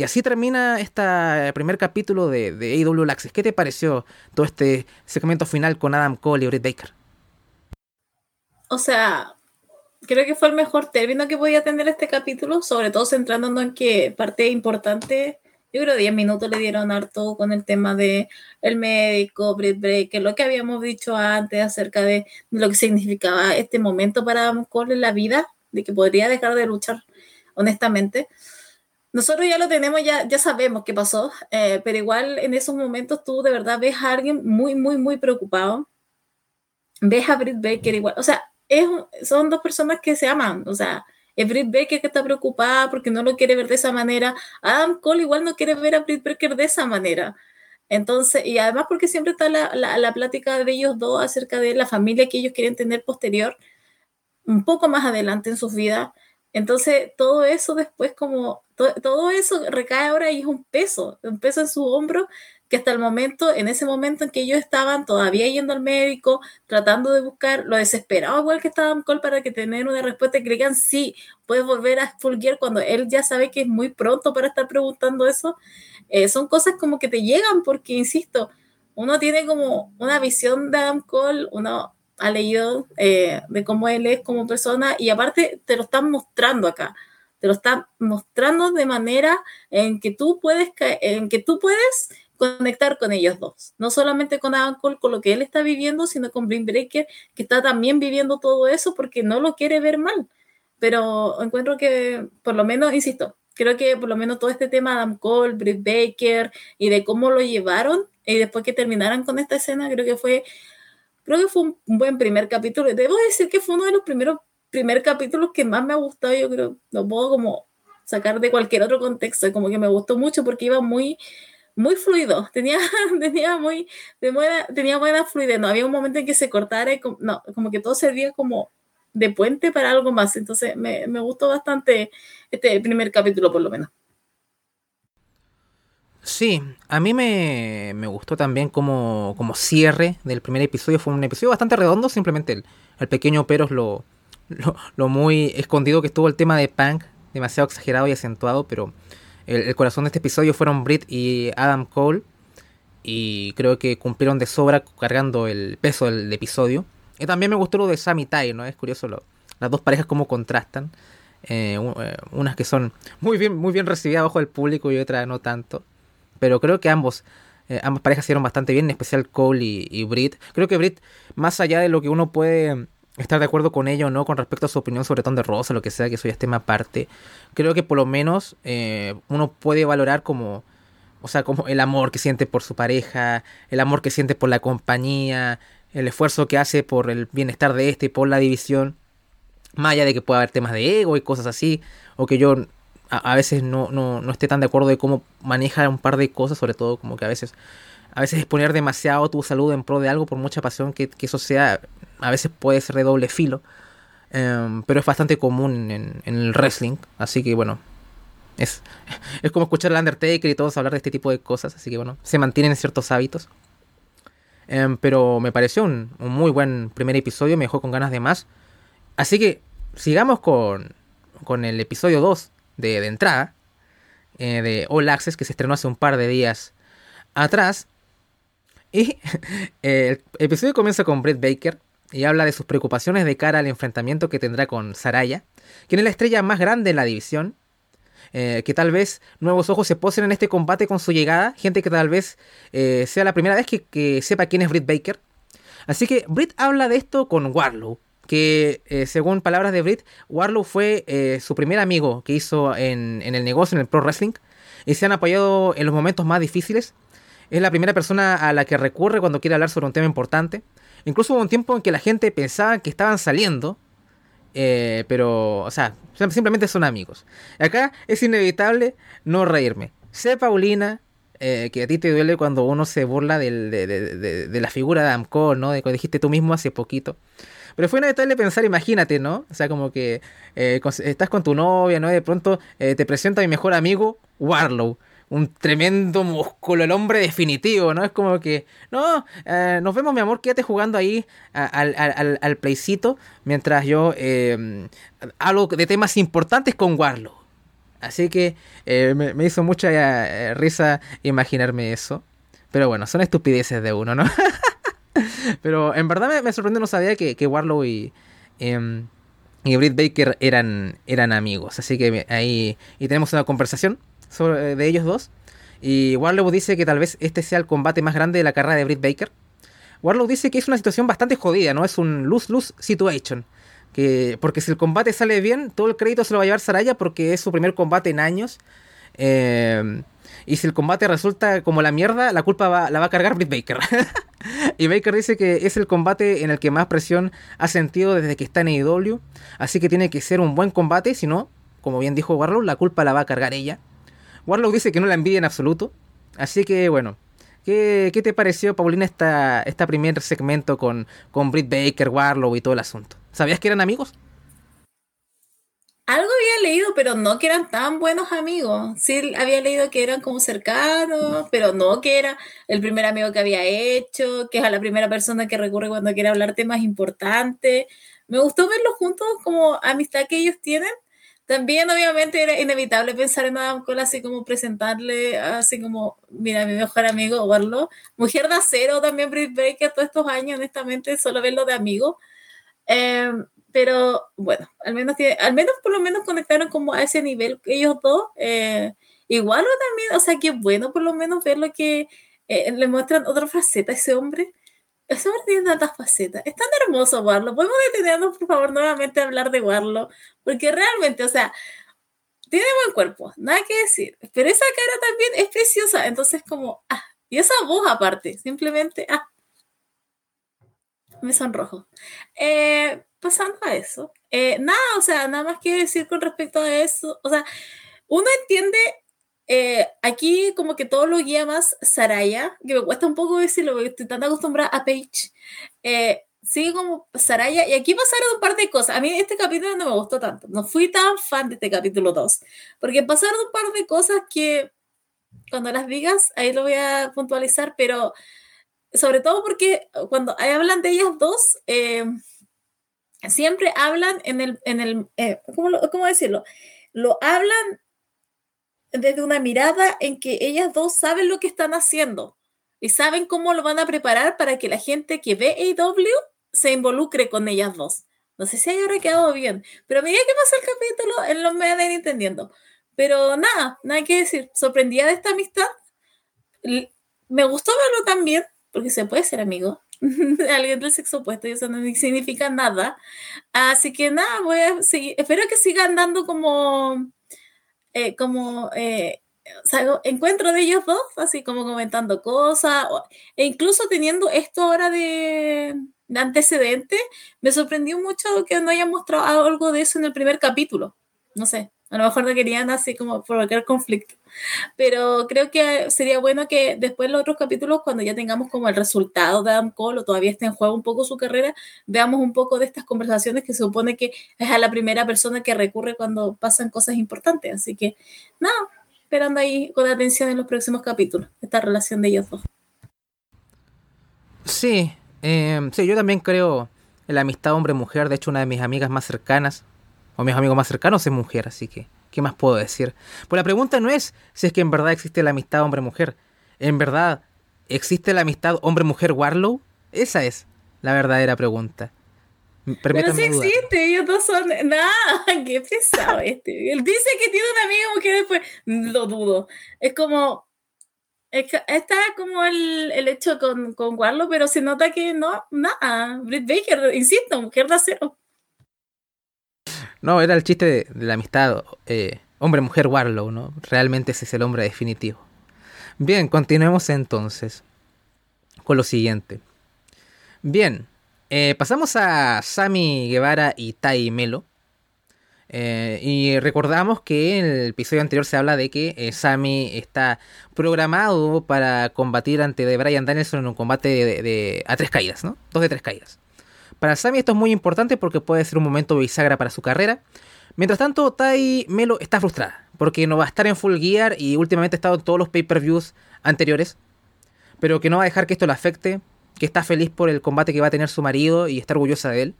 Y así termina este primer capítulo de, de AEW Access. ¿Qué te pareció todo este segmento final con Adam Cole y Britt Baker? O sea, creo que fue el mejor término que podía tener este capítulo, sobre todo centrándonos en que parte importante, yo creo 10 minutos le dieron harto con el tema de el médico, Britt Breaker, lo que habíamos dicho antes acerca de lo que significaba este momento para Adam Cole en la vida, de que podría dejar de luchar, honestamente. Nosotros ya lo tenemos, ya, ya sabemos qué pasó, eh, pero igual en esos momentos tú de verdad ves a alguien muy, muy, muy preocupado. Ves a Britt Baker igual, o sea, son dos personas que se aman, o sea, es Britt Baker que está preocupada porque no lo quiere ver de esa manera, Adam Cole igual no quiere ver a Britt Baker de esa manera. Entonces, y además porque siempre está la, la, plática de ellos dos acerca de la familia que ellos quieren tener posterior, un poco más adelante en sus vidas. Entonces, todo eso después como, todo eso recae ahora y es un peso, un peso en su hombro que hasta el momento, en ese momento en que ellos estaban todavía yendo al médico, tratando de buscar lo desesperado igual que estaban Cole para que tener una respuesta y que digan sí, puedes volver a Full cuando él ya sabe que es muy pronto para estar preguntando eso, eh, son cosas como que te llegan porque, insisto, uno tiene como una visión de Adam Cole, uno ha leído eh, de cómo él es como persona y aparte te lo están mostrando acá te lo están mostrando de manera en que tú puedes en que tú puedes conectar con ellos dos. No solamente con Adam Cole, con lo que él está viviendo, sino con Breaker, que está también viviendo todo eso porque no lo quiere ver mal. Pero encuentro que, por lo menos, insisto, creo que por lo menos todo este tema Adam Cole, Britt y de cómo lo llevaron y después que terminaran con esta escena, creo que fue, creo que fue un buen primer capítulo. Debo decir que fue uno de los primeros primer capítulos que más me ha gustado. Yo creo, lo puedo como sacar de cualquier otro contexto, como que me gustó mucho porque iba muy muy fluido, tenía, tenía muy, de buena, tenía buena fluidez, no había un momento en que se cortara y no, como que todo servía como de puente para algo más, entonces me, me gustó bastante este primer capítulo por lo menos. Sí, a mí me, me gustó también como, como, cierre del primer episodio. Fue un episodio bastante redondo, simplemente el, el pequeño pero es lo, lo, lo, muy escondido que estuvo el tema de Punk, demasiado exagerado y acentuado, pero el, corazón de este episodio fueron Britt y Adam Cole. Y creo que cumplieron de sobra cargando el peso del, episodio. Y también me gustó lo de Sam y ¿no? Es curioso lo, las dos parejas cómo contrastan. Eh, eh, unas que son muy bien, muy bien recibidas bajo el público y otras no tanto. Pero creo que ambos, eh, ambas parejas hicieron bastante bien, en especial Cole y, y Britt. Creo que Britt, más allá de lo que uno puede estar de acuerdo con ella o no con respecto a su opinión sobre Ton de Rosa, lo que sea, que eso ya es tema aparte. Creo que por lo menos eh, uno puede valorar como, o sea, como el amor que siente por su pareja, el amor que siente por la compañía, el esfuerzo que hace por el bienestar de este y por la división. Más allá de que pueda haber temas de ego y cosas así, o que yo a, veces no, no, no esté tan de acuerdo de cómo maneja un par de cosas, sobre todo como que a veces a veces exponer demasiado tu salud en pro de algo, por mucha pasión que, eso sea, a veces puede ser de doble filo. Em, pero es bastante común en, el wrestling. Así que bueno, es, es como escuchar al Undertaker y todos hablar de este tipo de cosas. Así que bueno, se mantienen ciertos hábitos. Em, pero me pareció un, muy buen primer episodio, me dejó con ganas de más. Así que sigamos con, con el episodio 2 de, entrada eh, de All Access que se estrenó hace un par de días atrás. Y el episodio comienza con Brett Baker y habla de sus preocupaciones de cara al enfrentamiento que tendrá con Saraya, quien es la estrella más grande en la división. Eh, que tal vez nuevos ojos se posen en este combate con su llegada, gente que tal vez eh, sea la primera vez que, sepa quién es Britt Baker. Así que Britt habla de esto con Warlow, que eh, según palabras de Britt, Warlow fue eh, su primer amigo que hizo en, en, el negocio, en el pro wrestling, y se han apoyado en los momentos más difíciles. Es la primera persona a la que recurre cuando quiere hablar sobre un tema importante. Incluso hubo un tiempo en que la gente pensaba que estaban saliendo, eh, pero, o sea, simplemente son amigos. Acá es inevitable no reírme. Sé, Paulina, que a ti te duele cuando uno se burla de, de, de, la figura de Adam Cole, ¿no? De que dijiste tú mismo hace poquito. Pero fue inevitable pensar, imagínate, ¿no? O sea, como que eh, estás con tu novia, ¿no? De pronto eh, te presenta a mi mejor amigo, Warlow un tremendo músculo, el hombre definitivo, ¿no? Es como que, no, eh, nos vemos, mi amor, quédate jugando ahí al, al, al playcito mientras yo eh, hablo de temas importantes con Warlow. Así que eh, me, hizo mucha risa imaginarme eso. Pero bueno, son estupideces de uno, ¿no? Pero en verdad me, me, sorprende, no sabía que, que Warlow y, em, y Britt Baker eran, eran amigos. Así que ahí y tenemos una conversación sobre, de ellos dos. Y Warlow dice que tal vez este sea el combate más grande de la carrera de Britt Baker. Warlow dice que es una situación bastante jodida, ¿no? Es un lose-lose situation. Que, porque si el combate sale bien, todo el crédito se lo va a llevar Saraya porque es su primer combate en años. Eh, y si el combate resulta como la mierda, la culpa la va a cargar Britt Baker. y Baker dice que es el combate en el que más presión ha sentido desde que está en AEW. Así que tiene que ser un buen combate, si no, como bien dijo Warlow, la culpa la va a cargar ella. Warlock dice que no la envidia en absoluto. Así que bueno. ¿Qué, qué te pareció, Paulina, esta, esta primer segmento con, con Britt Baker, Warlock y todo el asunto? ¿Sabías que eran amigos? Algo había leído, pero no que eran tan buenos amigos. Sí, había leído que eran como cercanos, pero no que era el primer amigo que había hecho, que es a la primera persona que recurre cuando quiere hablar temas importantes. Me gustó verlos juntos como amistad que ellos tienen también, obviamente, era inevitable pensar en Adam Cole así como presentarle, así como, mira, mi mejor amigo, verlo. Mujer de acero también, Britt Baker, todos estos años, honestamente, solo verlo de amigo. Eh, pero bueno, al menos, al menos por lo menos conectaron como a ese nivel ellos dos. Eh, igual o también, o sea, que bueno por lo menos ver lo que eh, le muestran otra faceta a ese hombre. Ese hombre tiene tantas facetas. Es tan hermoso Warlo. Podemos detenernos, por favor, nuevamente a hablar de Warlo. Porque realmente, o sea, tiene buen cuerpo, nada que decir. Pero esa cara también es preciosa. Entonces, como, ah, y esa voz aparte, simplemente, ah, me sonrojo. Eh, pasando a eso, eh, nada, o sea, nada más que decir con respecto a eso. O sea, uno entiende eh, aquí como que todo lo guía más Saraya, que me cuesta un poco decirlo porque estoy tan acostumbrada a Paige. Eh, sigue como Saraya, y aquí pasaron un par de cosas. A mí este capítulo no me gustó tanto, no fui tan fan de este capítulo 2, porque pasaron un par de cosas que cuando las digas, ahí lo voy a puntualizar, pero sobre todo porque cuando hablan de ellas dos, eh, siempre hablan en el, en el eh, ¿cómo, ¿cómo decirlo? Lo hablan desde una mirada en que ellas dos saben lo que están haciendo y saben cómo lo van a preparar para que la gente que ve AW se involucre con ellas dos. No sé si ahora quedado bien, pero a medida que pasa el capítulo, él no me va a ir entendiendo. Pero nada, nada que decir. Sorprendida de esta amistad. Me gustó verlo también, porque se puede ser amigo alguien del sexo opuesto y eso no significa nada. Así que nada, voy a seguir. Espero que sigan dando como eh, como eh, encuentro de ellos dos, así como comentando cosas, e incluso teniendo esto ahora de antecedente, me sorprendió mucho que no hayan mostrado algo de eso en el primer capítulo. No sé, a lo mejor no querían así como provocar conflicto. Pero creo que sería bueno que después los otros capítulos, cuando ya tengamos como el resultado de Adam Cole o todavía esté en juego un poco su carrera, veamos un poco de estas conversaciones que se supone que es a la primera persona que recurre cuando pasan cosas importantes. Así que, nada, esperando ahí con atención en los próximos capítulos, esta relación de ellos dos. Sí, eh, sí, yo también creo en la amistad hombre-mujer. De hecho, una de mis amigas más cercanas o mis amigos más cercanos es mujer, así que, ¿qué más puedo decir? Pues la pregunta no es si es que en verdad existe la amistad hombre-mujer. En verdad, ¿existe la amistad hombre-mujer Warlow? Esa es la verdadera pregunta. Pero sí existe, ellos dos son. Nada, qué pesado este. Él dice que tiene una amiga mujer después. Lo dudo. Es como. Está como el, el hecho con, con Warlow, pero se nota que no, nada. Britt Baker, insisto, mujer de acero. No, era el chiste de, la amistad eh, hombre-mujer Warlow, ¿no? Realmente ese es el hombre definitivo. Bien, continuemos entonces con lo siguiente. Bien, eh, pasamos a Sami Guevara y Tai Melo. Eh, y recordamos que en el episodio anterior se habla de que eh, Sami está programado para combatir ante de Brian Danielson en un combate de, a tres caídas, ¿no? Dos de tres caídas. Para Sami esto es muy importante porque puede ser un momento bisagra para su carrera. Mientras tanto, Tai Melo está frustrada porque no va a estar en Full Gear y últimamente ha estado en todos los pay-per-views anteriores, pero que no va a dejar que esto le afecte, que está feliz por el combate que va a tener su marido y está orgullosa de él.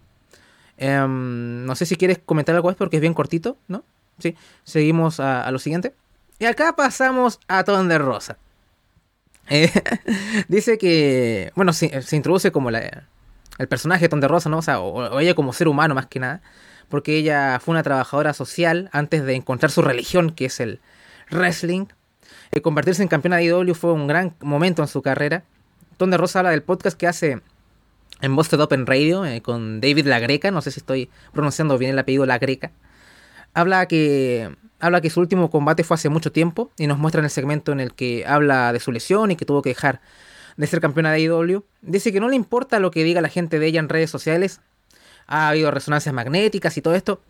Em, no sé si quieres comentar algo más porque es bien cortito, ¿no? Sí, seguimos a, lo siguiente. Y acá pasamos a Ton de Rosa. Eh, dice que, bueno, se introduce como la, el personaje Ton de Rosa, ¿no? O ella como ser humano más que nada. Porque ella fue una trabajadora social antes de encontrar su religión, que es el wrestling. Eh, convertirse en campeona de IW fue un gran momento en su carrera. Ton de Rosa habla del podcast que hace en Busted Open Radio eh, con David La Greca, no sé si estoy pronunciando bien el apellido La Greca. Habla que, habla que su último combate fue hace mucho tiempo y nos muestra en el segmento en el que habla de su lesión y que tuvo que dejar de ser campeona de IW. Dice que no le importa lo que diga la gente de ella en redes sociales. Ha habido resonancias magnéticas y todo esto.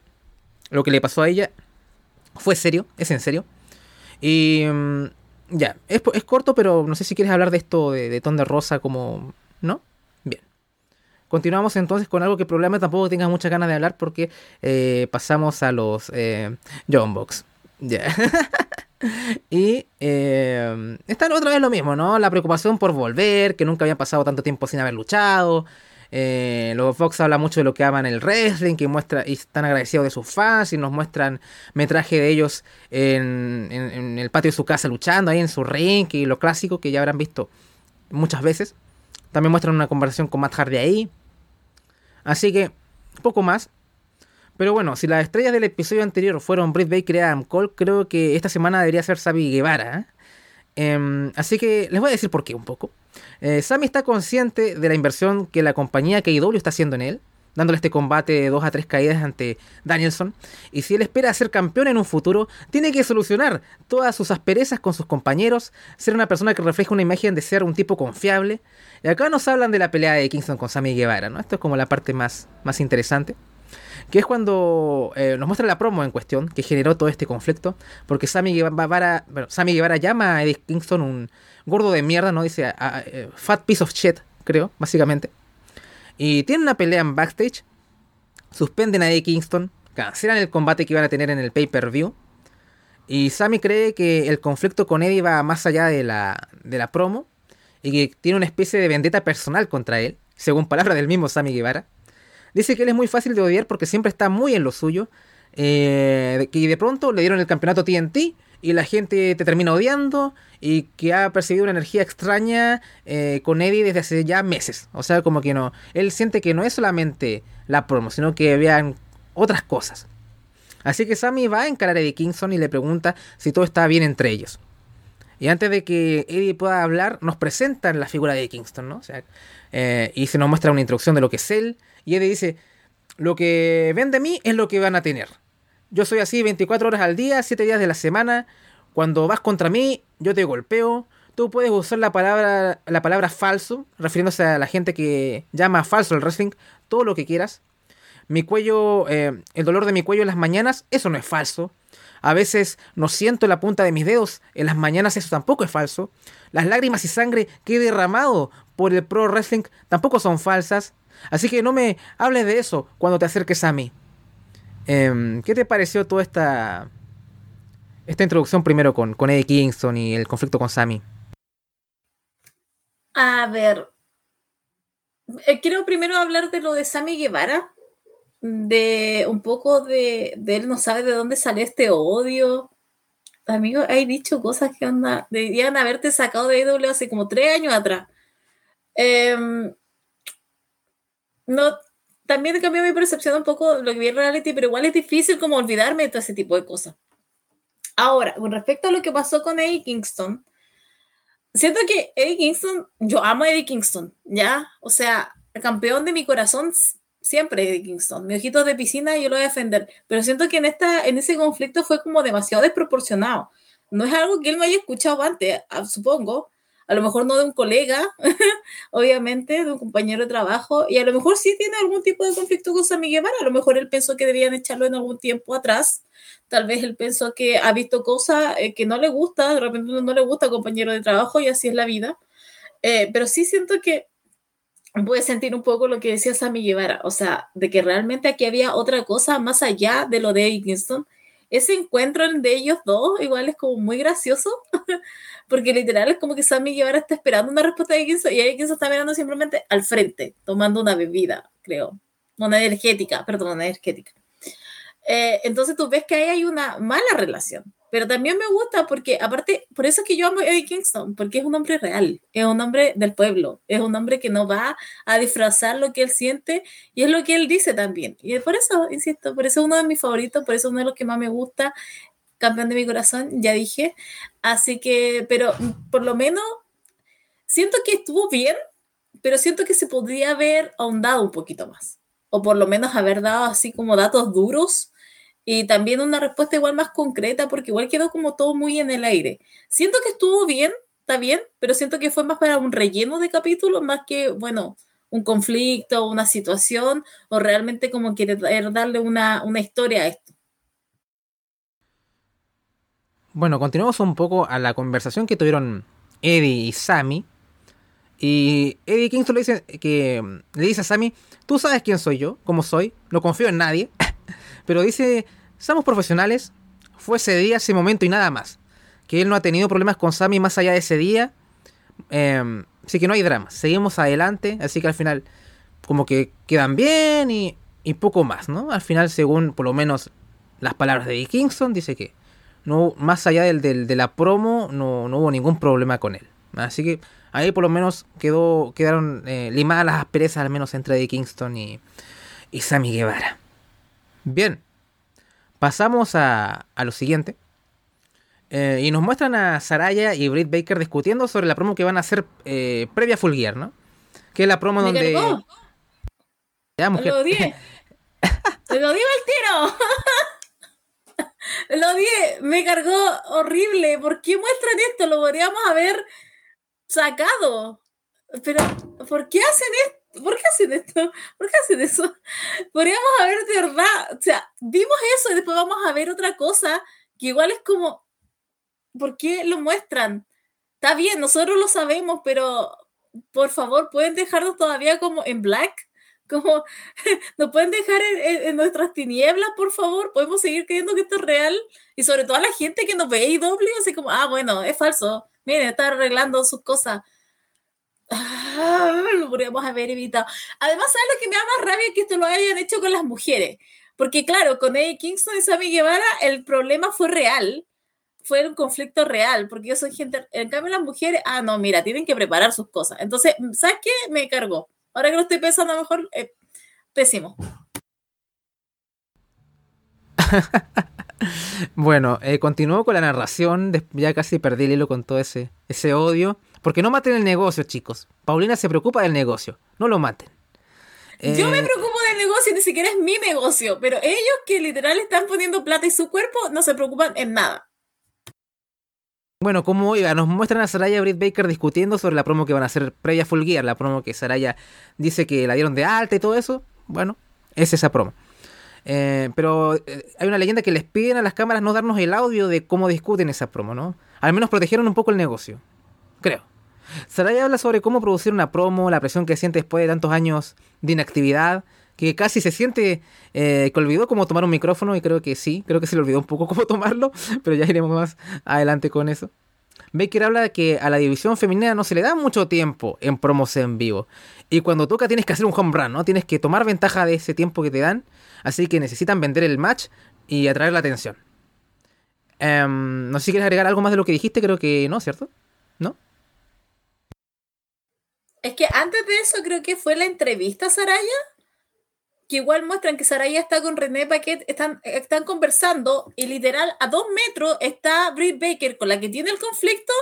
Lo que le pasó a ella fue serio, es en serio. Y mm, ya, es, corto, pero no sé si quieres hablar de esto de, de Ton de Rosa como... ¿No? Continuamos entonces con algo que probablemente tampoco tengas muchas ganas de hablar porque eh, pasamos a los eh, John Box. y eh, está otra vez lo mismo, ¿no? La preocupación por volver, que nunca habían pasado tanto tiempo sin haber luchado. Eh, los Fox habla mucho de lo que aman el wrestling, que muestra y están agradecidos de sus fans y nos muestran metraje de ellos en, en, el patio de su casa luchando ahí en su ring y lo clásico que ya habrán visto muchas veces. También muestran una conversación con Matt Hardy ahí. Así que, poco más. Pero bueno, si las estrellas del episodio anterior fueron Britt Baker y Adam Cole, creo que esta semana debería ser Sabi Guevara. ¿eh? Em, así que les voy a decir por qué un poco. Eh, Sammy está consciente de la inversión que la compañía KW está haciendo en él, dándole este combate de 2 a 3 caídas ante Danielson. Y si él espera ser campeón en un futuro, tiene que solucionar todas sus asperezas con sus compañeros, ser una persona que refleja una imagen de ser un tipo confiable, y acá nos hablan de la pelea de Kingston con Sammy Guevara, ¿no? Esto es como la parte más, más interesante. Que es cuando eh, nos muestra la promo en cuestión, que generó todo este conflicto. Porque Sammy Guevara, Sammy Guevara llama a Eddie Kingston un gordo de mierda, ¿no? Dice eh, fat piece of shit, creo, básicamente. Y tienen una pelea en backstage. Suspenden a Eddie Kingston. Cancelan el combate que iban a tener en el pay-per-view. Y Sammy cree que el conflicto con Eddie va más allá de la, de la promo y que tiene una especie de vendetta personal contra él, según palabras del mismo Sammy Guevara. Dice que él es muy fácil de odiar porque siempre está muy en lo suyo, eh, de pronto le dieron el campeonato TNT y la gente te termina odiando y que ha percibido una energía extraña eh, con Eddie desde hace ya meses. O sea, como que no, él siente que no es solamente la promo, sino que vean otras cosas. Así que Sammy va a encarar a Eddie Kingston y le pregunta si todo está bien entre ellos. Y antes de que Eddie pueda hablar, nos presentan la figura de Kingston, ¿no? O sea, eh, y se nos muestra una introducción de lo que es él. Y dice, lo que ven de mí es lo que van a tener. Yo soy así 24 horas al día, 7 días de la semana. Cuando vas contra mí, yo te golpeo. Tú puedes usar la palabra, la palabra falso, refiriéndose a la gente que llama falso el wrestling, todo lo que quieras. Mi cuello, eh, el dolor de mi cuello en las mañanas, eso no es falso. A veces no siento la punta de mis dedos. En las mañanas eso tampoco es falso. Las lágrimas y sangre que he derramado por el pro wrestling tampoco son falsas. Así que no me hables de eso cuando te acerques a mí. Em, ¿Qué te pareció toda esta, esta introducción primero con, con Eddie Kingston y el conflicto con Sammy? A ver, eh, quiero primero hablar de lo de Sammy Guevara, de un poco de, él no sabe de dónde salió este odio. Amigo, hay dicho cosas que onda, deberían haberte sacado de IW hace como tres años atrás. Em, no, también cambió mi percepción un poco lo que vi en reality, pero igual es difícil como olvidarme de todo ese tipo de cosas. Ahora, con respecto a lo que pasó con Eddie Kingston, siento que Eddie Kingston, yo amo a Eddie Kingston, ¿ya? O sea, el campeón de mi corazón siempre Eddie Kingston. Mi ojito de piscina yo lo voy a defender. Pero siento que en, esta, en ese conflicto fue como demasiado desproporcionado. No es algo que él no haya escuchado antes, ah, supongo. A lo mejor no de un colega, obviamente, de un compañero de trabajo. Y a lo mejor sí tiene algún tipo de conflicto con Sammy Guevara. A lo mejor él pensó que debían echarlo en algún tiempo atrás. Tal vez él pensó que ha visto cosas eh, que no le gusta. De repente no le gusta compañero de trabajo y así es la vida. Eh, pero sí siento que puede sentir un poco lo que decía Sammy Guevara, o sea, de que realmente aquí había otra cosa más allá de lo de Kingston. Ese encuentro de ellos dos igual es como muy gracioso, porque literal es como que Sammy Guevara está esperando una respuesta de Kingston y Kingston está mirando simplemente al frente, tomando una bebida, creo, una energética, perdón, una energética. Eh, entonces tú ves que ahí hay una mala relación. Pero también me gusta porque, aparte, por eso es que yo amo a Eddie Kingston, porque es un hombre real, es un hombre del pueblo, es un hombre que no va a disfrazar lo que él siente y es lo que él dice también. Y por eso, insisto, por eso es uno de mis favoritos, por eso es uno de los que más me gusta, campeón de mi corazón, ya dije. Así que, pero por lo menos siento que estuvo bien, pero siento que se podría haber ahondado un poquito más. O por lo menos haber dado así como datos duros y también una respuesta igual más concreta, porque igual quedó como todo muy en el aire. Siento que estuvo bien, está bien, pero siento que fue más para un relleno de capítulos, más que, bueno, un conflicto, una situación, o realmente como querer darle una, una historia a esto. Bueno, continuamos un poco a la conversación que tuvieron Eddie y Sammy. Y Eddie Kingston le dice, que, le dice a Sammy, tú sabes quién soy yo, cómo soy, no confío en nadie. Pero dice, somos profesionales, fue ese día, ese momento y nada más. Que él no ha tenido problemas con Sammy más allá de ese día. Em, así que no hay drama, seguimos adelante, así que al final como que quedan bien y, poco más, ¿no? Al final, según por lo menos las palabras de Kingston, dice que no, más allá del, de la promo no, hubo ningún problema con él. Así que ahí por lo menos quedó, quedaron eh, limadas las asperezas al menos entre Eddie Kingston y, y Sammy Guevara. Bien, pasamos a, lo siguiente. Eh, y nos muestran a Saraya y Britt Baker discutiendo sobre la promo que van a hacer eh, previa a Full Gear, ¿no? Que es la promo donde. Ya, mujer. Lo odié. lo odié al tiro. Lo odié. Me cargó horrible. ¿Por qué muestran esto? Lo podríamos haber sacado. Pero, ¿por qué hacen esto? ¿por qué hacen esto? ¿Por qué hacen eso? Podríamos haber de verdad, o sea, vimos eso y después vamos a ver otra cosa que igual es como, ¿por qué lo muestran? Está bien, nosotros lo sabemos, pero por favor, ¿pueden dejarnos todavía como en black? Como, ¿nos pueden dejar en, nuestras tinieblas, por favor? ¿Podemos seguir creyendo que esto es real? Y sobre todo a la gente que nos ve y doble, así como, ah, bueno, es falso. Miren, está arreglando sus cosas Ah, lo podríamos haber evitado. Además, ¿sabes lo que me da más rabia? Que esto lo hayan hecho con las mujeres. Porque claro, con Eddie Kingston y Sammy Guevara el problema fue real. Fue un conflicto real, porque yo soy gente... En cambio, las mujeres, ah, no, mira, tienen que preparar sus cosas. Entonces, ¿sabes qué? Me cargó. Ahora que lo estoy pensando, a lo mejor, eh, pésimo. bueno, eh, continúo con la narración. Ya casi perdí el hilo con todo ese, ese odio. Porque no maten el negocio, chicos. Paulina se preocupa del negocio. No lo maten. Yo me eh, preocupo del negocio, ni siquiera es mi negocio. Pero ellos que literal están poniendo plata y su cuerpo no se preocupan en nada. Bueno, como oiga, nos muestran a Saraya y Britt Baker discutiendo sobre la promo que van a hacer previa Full Gear, la promo que Saraya dice que la dieron de alta y todo eso. Bueno, es esa promo. Eh, pero eh, hay una leyenda que les piden a las cámaras no darnos el audio de cómo discuten esa promo, ¿no? Al menos protegieron un poco el negocio. Creo. Saraya habla sobre cómo producir una promo, la presión que siente después de tantos años de inactividad, que casi se siente eh, que olvidó cómo tomar un micrófono y creo que sí, creo que se le olvidó un poco cómo tomarlo, pero ya iremos más adelante con eso. Baker habla de que a la división femenina no se le da mucho tiempo en promos en vivo. Y cuando toca tienes que hacer un home run, ¿no? Tienes que tomar ventaja de ese tiempo que te dan. Así que necesitan vender el match y atraer la atención. Em, no sé si quieres agregar algo más de lo que dijiste, creo que no, ¿cierto? ¿No? Es que antes de eso creo que fue la entrevista Saraya, que igual muestran que Saraya está con René Paquet, están, están conversando y literal a dos metros está Britt Baker con la que tiene el conflicto,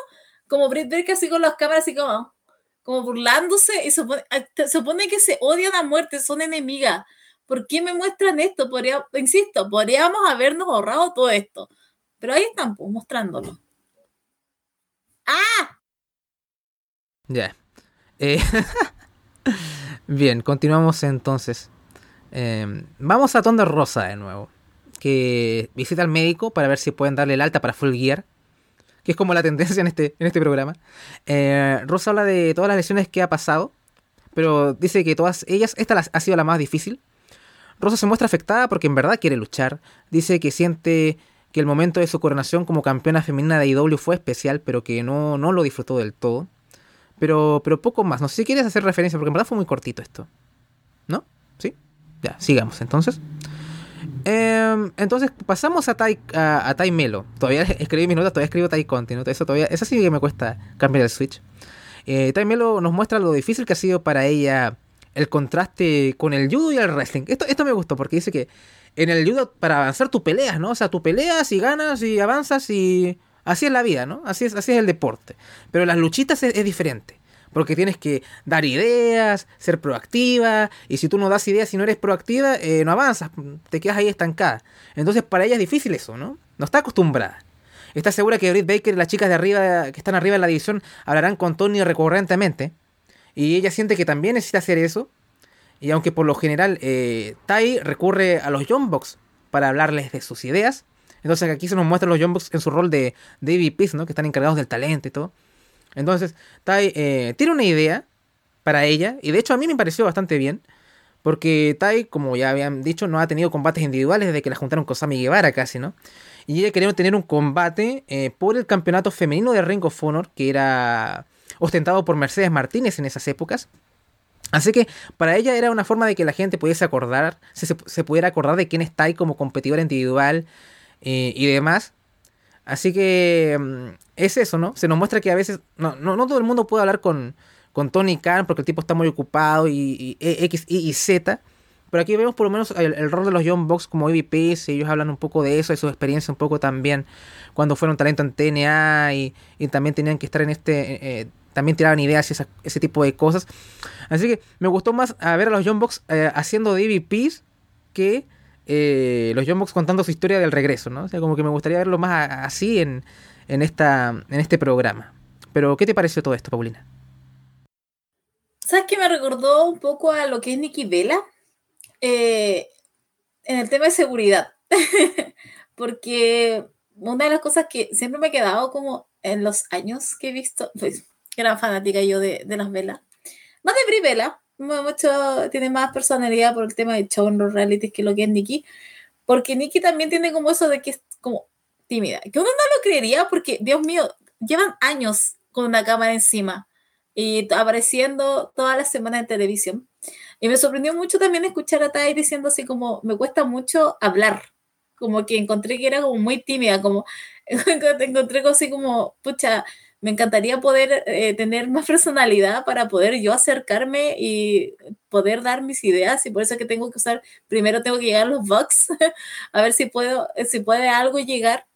como Britt Baker así con las cámaras así como, como burlándose y se supone, que se odian a muerte, son enemigas. ¿Por qué me muestran esto? Insisto, podríamos habernos ahorrado todo esto. Pero ahí están, pues, mostrándolo. ¡Ah! Ya. Eh, bien, continuamos entonces. Em, vamos a Tonda Rosa de nuevo. Que visita al médico para ver si pueden darle el alta para Full Gear que es como la tendencia en este, en este programa. Eh, Rosa habla de todas las lesiones que ha pasado, pero dice que todas ellas, esta ha sido la más difícil. Rosa se muestra afectada porque en verdad quiere luchar. Dice que siente que el momento de su coronación como campeona femenina de IW fue especial, pero que no, no lo disfrutó del todo. Pero, pero poco más. No sé si quieres hacer referencia, porque en verdad fue muy cortito esto. ¿No? Ya, sigamos entonces. Em, entonces pasamos a Tai, a, Melo. Todavía escribí mis todavía escribo Tai Conti. Eso, todavía, eso sí que me cuesta cambiar el switch. Eh, tai Melo nos muestra lo difícil que ha sido para ella el contraste con el judo y el wrestling. Esto, esto me gustó porque dice que en el judo para avanzar tú peleas, ¿no? O sea, tú peleas y ganas y avanzas y así es la vida, ¿no? Así es, así es el deporte. Pero las luchitas es diferente. Porque tienes que dar ideas, ser proactiva, y si tú no das ideas y no eres proactiva, eh, no avanzas, te quedas ahí estancada. Entonces para ella es difícil eso, ¿no? No está acostumbrada. Está segura que Britt Baker y las chicas de arriba, que están arriba en la división, hablarán con Tony recurrentemente. Y ella siente que también necesita hacer eso. Y aunque por lo general eh, Tai recurre a los Bucks para hablarles de sus ideas. Entonces aquí se nos muestran los Bucks en su rol de David Peace, ¿no? Que están encargados del talento y todo. Entonces, Tai eh, tiene una idea para ella, y de hecho a mí me pareció bastante bien, porque Tai, como ya habían dicho, no ha tenido combates individuales desde que la juntaron con Sammy Guevara casi, ¿no? Y ella quería tener un combate eh, por el campeonato femenino de Ring of Honor, que era ostentado por Mercedes Martínez en esas épocas. Así que para ella era una forma de que la gente pudiese acordar, se, pudiera acordar de quién es Tai como competidora individual eh, y demás. Así que mm, es eso, ¿no? Se nos muestra que a veces no, no, no todo el mundo puede hablar con, con Tony Khan porque el tipo está muy ocupado y, e, X, Y y Z. Pero aquí vemos por lo menos el, rol de los Young Bucks como EVPs, ellos hablan un poco de eso, de su experiencia un poco también cuando fueron talento en TNA y, también tenían que estar en este... Eh, eh, también tiraban ideas y ese tipo de cosas. Así que me gustó más ver a los Young Bucks eh, haciendo de EVPs que eh, los Young Bucks contando su historia del regreso, ¿no? O sea, como que me gustaría verlo más así en, en, esta, en este programa. Pero, ¿qué te pareció todo esto, Paulina? ¿Sabes que me recordó un poco a lo que es Nikki Vela? Eh, en el tema de seguridad. Porque una de las cosas que siempre me ha quedado como en los años que he visto, pues, era fanática yo de, las velas. Más de Bri Vela, mucho, tiene más personalidad por el tema de show en los realities que lo que es Nikki. Porque Nikki también tiene como eso de que es como tímida. Que uno no lo creería porque, Dios mío, llevan años con una cámara encima y apareciendo todas las semanas en televisión. Y me sorprendió mucho también escuchar a Tai diciendo así como, me cuesta mucho hablar. Como que encontré que era como muy tímida, como encontré así como, pucha, me encantaría poder eh, tener más personalidad para poder yo acercarme y poder dar mis ideas y por eso es que tengo que usar, primero tengo que llegar a los bugs, a ver si puedo, si puede algo llegar.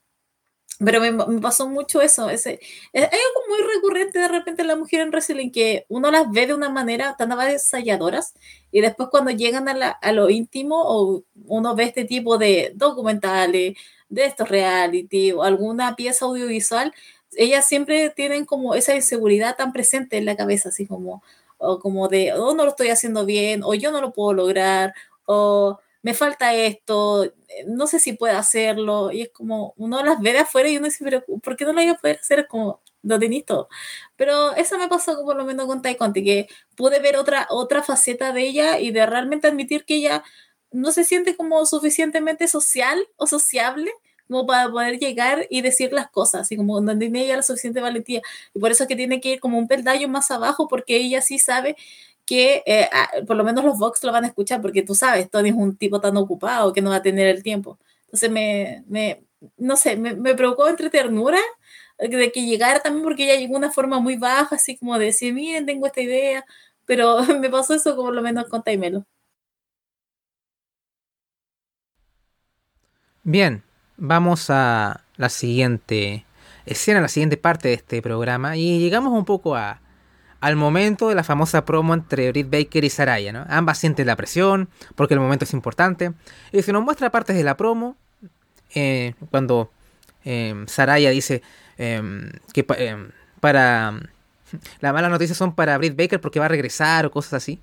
Pero me, pasó mucho eso. Ese, es algo muy recurrente de repente en la mujer en wrestling que uno las ve de una manera tan avasalladoras y después cuando llegan a, a lo íntimo o uno ve este tipo de documentales, de estos reality o alguna pieza audiovisual, ellas siempre tienen como esa inseguridad tan presente en la cabeza, así como, o como de, oh, no lo estoy haciendo bien, o yo no lo puedo lograr, o me falta esto, eh, no sé si puedo hacerlo, y es como, uno las ve de afuera y uno dice, pero ¿por qué no lo voy a poder hacer? como, lo tenéis todo. Pero eso me pasó por lo menos con Tai Conti, que pude ver otra, otra faceta de ella y de realmente admitir que ella no se siente como suficientemente social o sociable como para poder llegar y decir las cosas, así como donde tiene ella la suficiente valentía. Y por eso es que tiene que ir como un peldaño más abajo, porque ella sí sabe que eh, ah, por lo menos los Vox lo van a escuchar, porque tú sabes, Tony es un tipo tan ocupado que no va a tener el tiempo. Entonces me, me no sé, me, me provocó entre ternura de que llegara también porque ella llegó de una forma muy baja, así como de decir, miren, tengo esta idea, pero me pasó eso como lo menos con Taimelo. Bien, vamos a la siguiente escena, la siguiente parte de este programa y llegamos un poco a, al momento de la famosa promo entre Britt Baker y Saraya, ¿no? Ambas sienten la presión, porque el momento es importante. Y se nos muestra partes de la promo, eh, cuando eh, Saraya dice em, que em, para... Las malas noticias son para Britt Baker porque va a regresar o cosas así.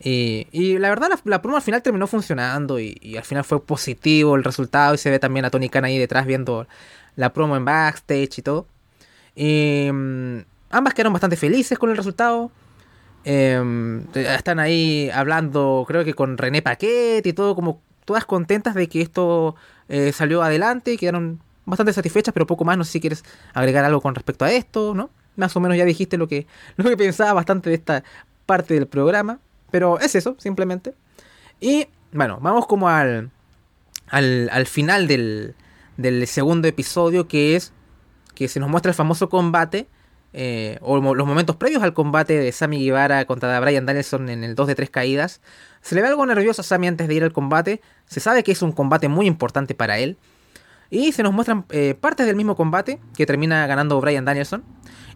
Y, la verdad, la, promo al final terminó funcionando y, al final fue positivo el resultado. Y se ve también a Tony Khan ahí detrás viendo la promo en backstage y todo. Y, mm, ambas quedaron bastante felices con el resultado. Em, están ahí hablando, creo que con René Paquet y todo, como todas contentas de que esto eh, salió adelante y quedaron bastante satisfechas, pero poco más. No sé si quieres agregar algo con respecto a esto, ¿no? Más o menos ya dijiste lo que, lo que pensaba bastante de esta parte del programa. Pero es eso, simplemente. Y bueno, vamos como al, al, final del, del, segundo episodio, que es que se nos muestra el famoso combate, eh, o los momentos previos al combate de Sammy Guevara contra Brian Danielson en el 2 de 3 caídas. Se le ve algo nervioso a Sammy antes de ir al combate, se sabe que es un combate muy importante para él. Y se nos muestran eh, partes del mismo combate que termina ganando Brian Danielson.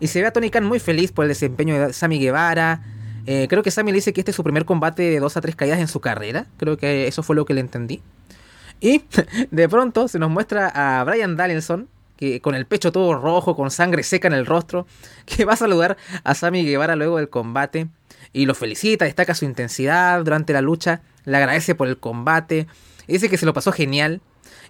Y se ve a Tony Khan muy feliz por el desempeño de Sammy Guevara, eh, creo que Sammy le dice que este es su primer combate de 2 a 3 caídas en su carrera. Creo que eso fue lo que le entendí. Y de pronto se nos muestra a Brian Danielson, que con el pecho todo rojo, con sangre seca en el rostro, que va a saludar a Sammy Guevara luego del combate. Y lo felicita, destaca su intensidad durante la lucha, le agradece por el combate. Dice que se lo pasó genial.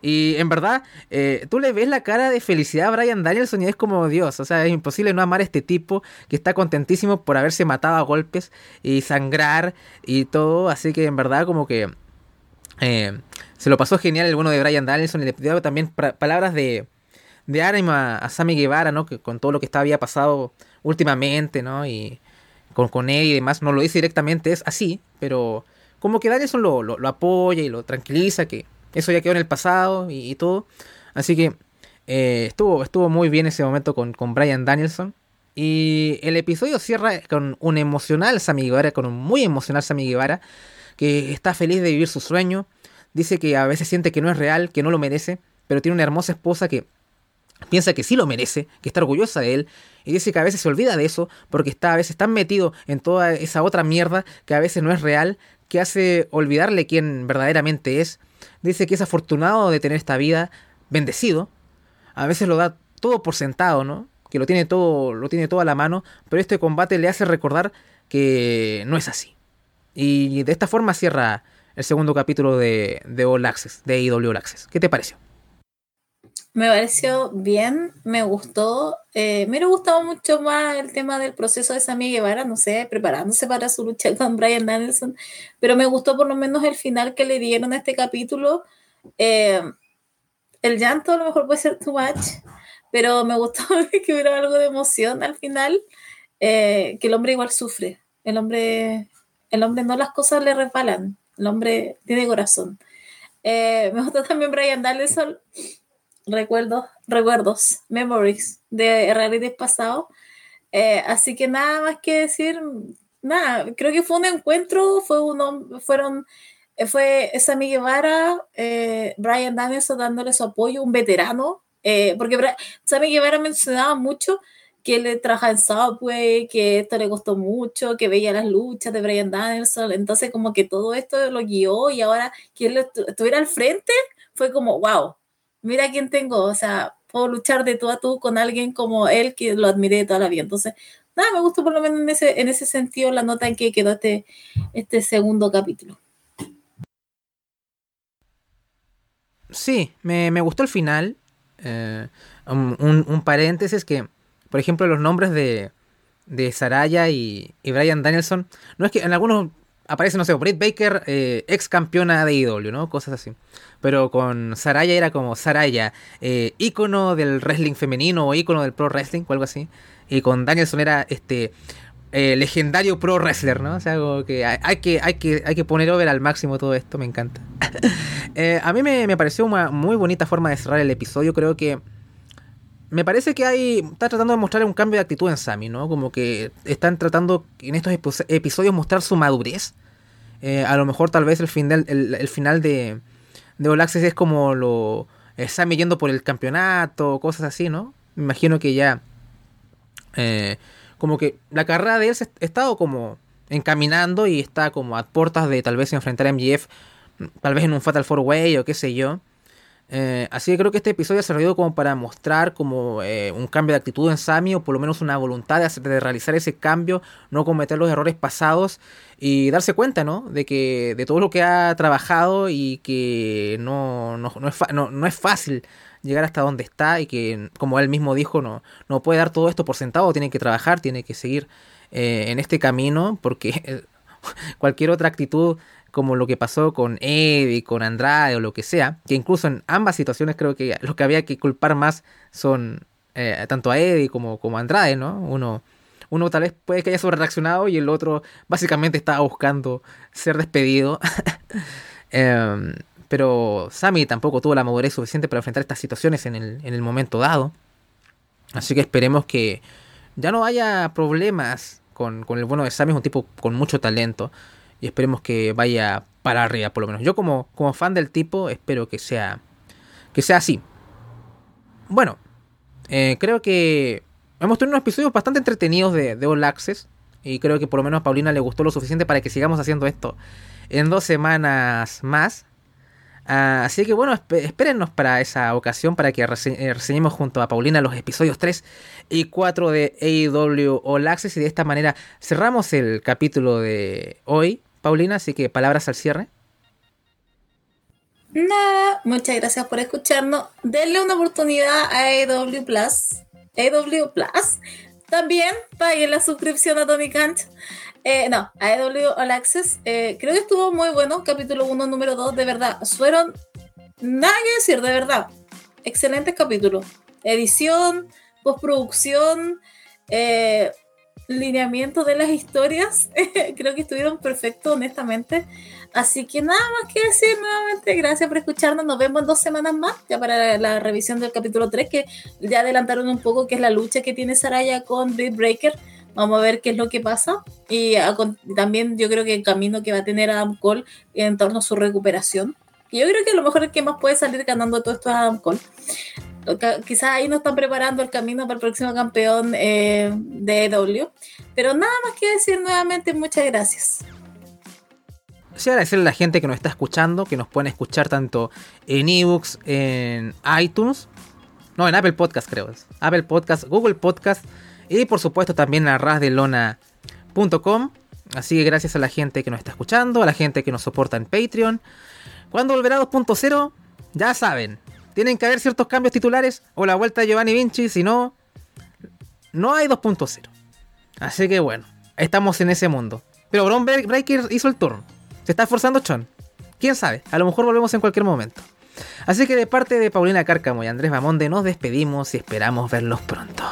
Y en verdad, eh, tú le ves la cara de felicidad a Brian Danielson y es como Dios. O sea, es imposible no amar a este tipo que está contentísimo por haberse matado a golpes y sangrar y todo. Así que en verdad, como que eh, se lo pasó genial el bueno de Brian Danielson y le pidió también palabras de, de ánimo a, Sammy Guevara, ¿no? Que con todo lo que estaba, había pasado últimamente, ¿no? Y con, con él y demás. No lo dice directamente, es así, pero como que Danielson lo, lo apoya y lo tranquiliza, que eso ya quedó en el pasado y, todo. Así que eh, estuvo, estuvo muy bien ese momento con, con Brian Danielson. Y el episodio cierra con un emocional Sammy Guevara, con un muy emocional Sammy Guevara, que está feliz de vivir su sueño. Dice que a veces siente que no es real, que no lo merece, pero tiene una hermosa esposa que piensa que sí lo merece, que está orgullosa de él, y dice que a veces se olvida de eso, porque está a veces tan metido en toda esa otra mierda que a veces no es real, que hace olvidarle quién verdaderamente es dice que es afortunado de tener esta vida, bendecido. A veces lo da todo por sentado, ¿no? Que lo tiene todo, lo tiene todo a la mano, pero este combate le hace recordar que no es así. Y de esta forma cierra el segundo capítulo de, de All Access, de IW All Access. ¿Qué te pareció? Me pareció bien, me gustó. Eh, me hubiera gustado mucho más el tema del proceso de Sammy Guevara, no sé, preparándose para su lucha con Brian Danielson, pero me gustó por lo menos el final que le dieron a este capítulo. Eh, el llanto a lo mejor puede ser too much, pero me gustó que hubiera algo de emoción al final, eh, que el hombre igual sufre. El hombre, el hombre no las cosas le resbalan, el hombre tiene corazón. me gustó también Brian Danielson recuerdos, recuerdos, memories de realidades pasado. Eh, así que nada más que decir, nada, creo que fue un encuentro, fue uno, fueron, eh, fue Sammy Guevara, eh, Brian Danielson dándole su apoyo, un veterano, porque Sammy Guevara mencionaba mucho que él trabajaba en Subway, que esto le costó mucho, que veía las luchas de Brian Danielson, entonces como que todo esto lo guió y ahora que él estuviera al frente fue como, wow, mira quién tengo, o sea, puedo luchar de tú a tú con alguien como él que lo admiré de toda la vida. Entonces, nada, me gustó por lo menos en ese, en ese sentido la nota en que quedó este, este segundo capítulo. Sí, me, gustó el final. Eh, un, paréntesis que, por ejemplo, los nombres de, de Saraya y, y Brian Danielson, no es que en algunos aparece, no sé, Britt Baker, eh, ex campeona de IW, ¿no? Cosas así. Pero con Saraya era como Saraya, eh, ícono del wrestling femenino o ícono del pro wrestling o algo así. Y con Danielson era este eh, legendario pro wrestler, ¿no? O sea, algo que hay, que hay que hay que poner over al máximo todo esto, me encanta. a mí me, me, pareció una muy bonita forma de cerrar el episodio, creo que me parece que hay está tratando de mostrar un cambio de actitud en Sammy, ¿no? Como que están tratando en estos episodios mostrar su madurez eh, a lo mejor tal vez el final, el, final de, de All es como lo... Sammy yendo por el campeonato, cosas así, ¿no? Me imagino que ya... Eh, como que la carrera de él se ha estado como encaminando y está como a puertas de tal vez enfrentar a MGF, tal vez en un Fatal Four Way o qué sé yo. Eh, así que creo que este episodio ha servido como para mostrar como eh, un cambio de actitud en Sami o por lo menos una voluntad de, hacer, realizar ese cambio, no cometer los errores pasados y darse cuenta, ¿no? De que de todo lo que ha trabajado y que no, no, no, es, no, no es fácil llegar hasta donde está y que, como él mismo dijo, no, no puede dar todo esto por sentado, tiene que trabajar, tiene que seguir eh, en este camino porque cualquier otra actitud como lo que pasó con Eddie, con Andrade o lo que sea, que incluso en ambas situaciones creo que lo que había que culpar más son eh, tanto a Eddie como, como a Andrade, ¿no? Uno, uno tal vez puede que haya sobre reaccionado y el otro básicamente estaba buscando ser despedido. eh, pero Sammy tampoco tuvo la madurez suficiente para enfrentar estas situaciones en el, en el momento dado. Así que esperemos que ya no haya problemas con, con el bueno de Sammy, es un tipo con mucho talento y esperemos que vaya para arriba por lo menos. Yo como, como fan del tipo espero que sea, que sea así. Bueno, eh, creo que hemos tenido unos episodios bastante entretenidos de, de y creo que por lo menos a Paulina le gustó lo suficiente para que sigamos haciendo esto en dos semanas más. Uh, así que bueno, espérennos para esa ocasión para que eh, reseñemos junto a Paulina los episodios 3 y 4 de AEW All y de esta manera cerramos el capítulo de hoy. Paulina, así que palabras al cierre. Nada, muchas gracias por escucharnos. Denle una oportunidad a AW Plus. AW Plus. También paguen la suscripción a Tony Kant. Eh, no, AW All Access. Eh, creo que estuvo muy bueno. Capítulo 1, número 2, de verdad. Fueron nada que decir, de verdad. Excelentes capítulos. Edición, postproducción, eh, lineamiento de las historias, creo que estuvieron perfectos, honestamente. Así que nada más que decir nuevamente, gracias por escucharnos. Nos vemos en dos semanas más, ya para la, revisión del capítulo 3, que ya adelantaron un poco, que es la lucha que tiene Saraya con Britt Breaker. Vamos a ver qué es lo que pasa. Y a, con, también yo creo que el camino que va a tener Adam Cole en torno a su recuperación. Y yo creo que a lo mejor el que más puede salir ganando todo esto es Adam Cole quizás ahí nos están preparando el camino para el próximo campeón eh, de EW. Pero nada más que decir nuevamente, muchas gracias. Sí, agradecerle a la gente que nos está escuchando, que nos pueden escuchar tanto en ebooks, en iTunes, no, en Apple Podcast creo, Apple Podcast, Google Podcast y por supuesto también en rasdelona.com. Así que gracias a la gente que nos está escuchando, a la gente que nos soporta en Patreon. ¿Cuándo volverá 2.0? Ya saben, tienen que haber ciertos cambios titulares o la vuelta de Giovanni Vinci, si no, no hay 2.0. Así que bueno, estamos en ese mundo. Pero Bron Breaker hizo el turno. Se está esforzando Chon. Quién sabe, a lo mejor volvemos en cualquier momento. Así que de parte de Paulina Cárcamo y Andrés Bamonde nos despedimos y esperamos verlos pronto.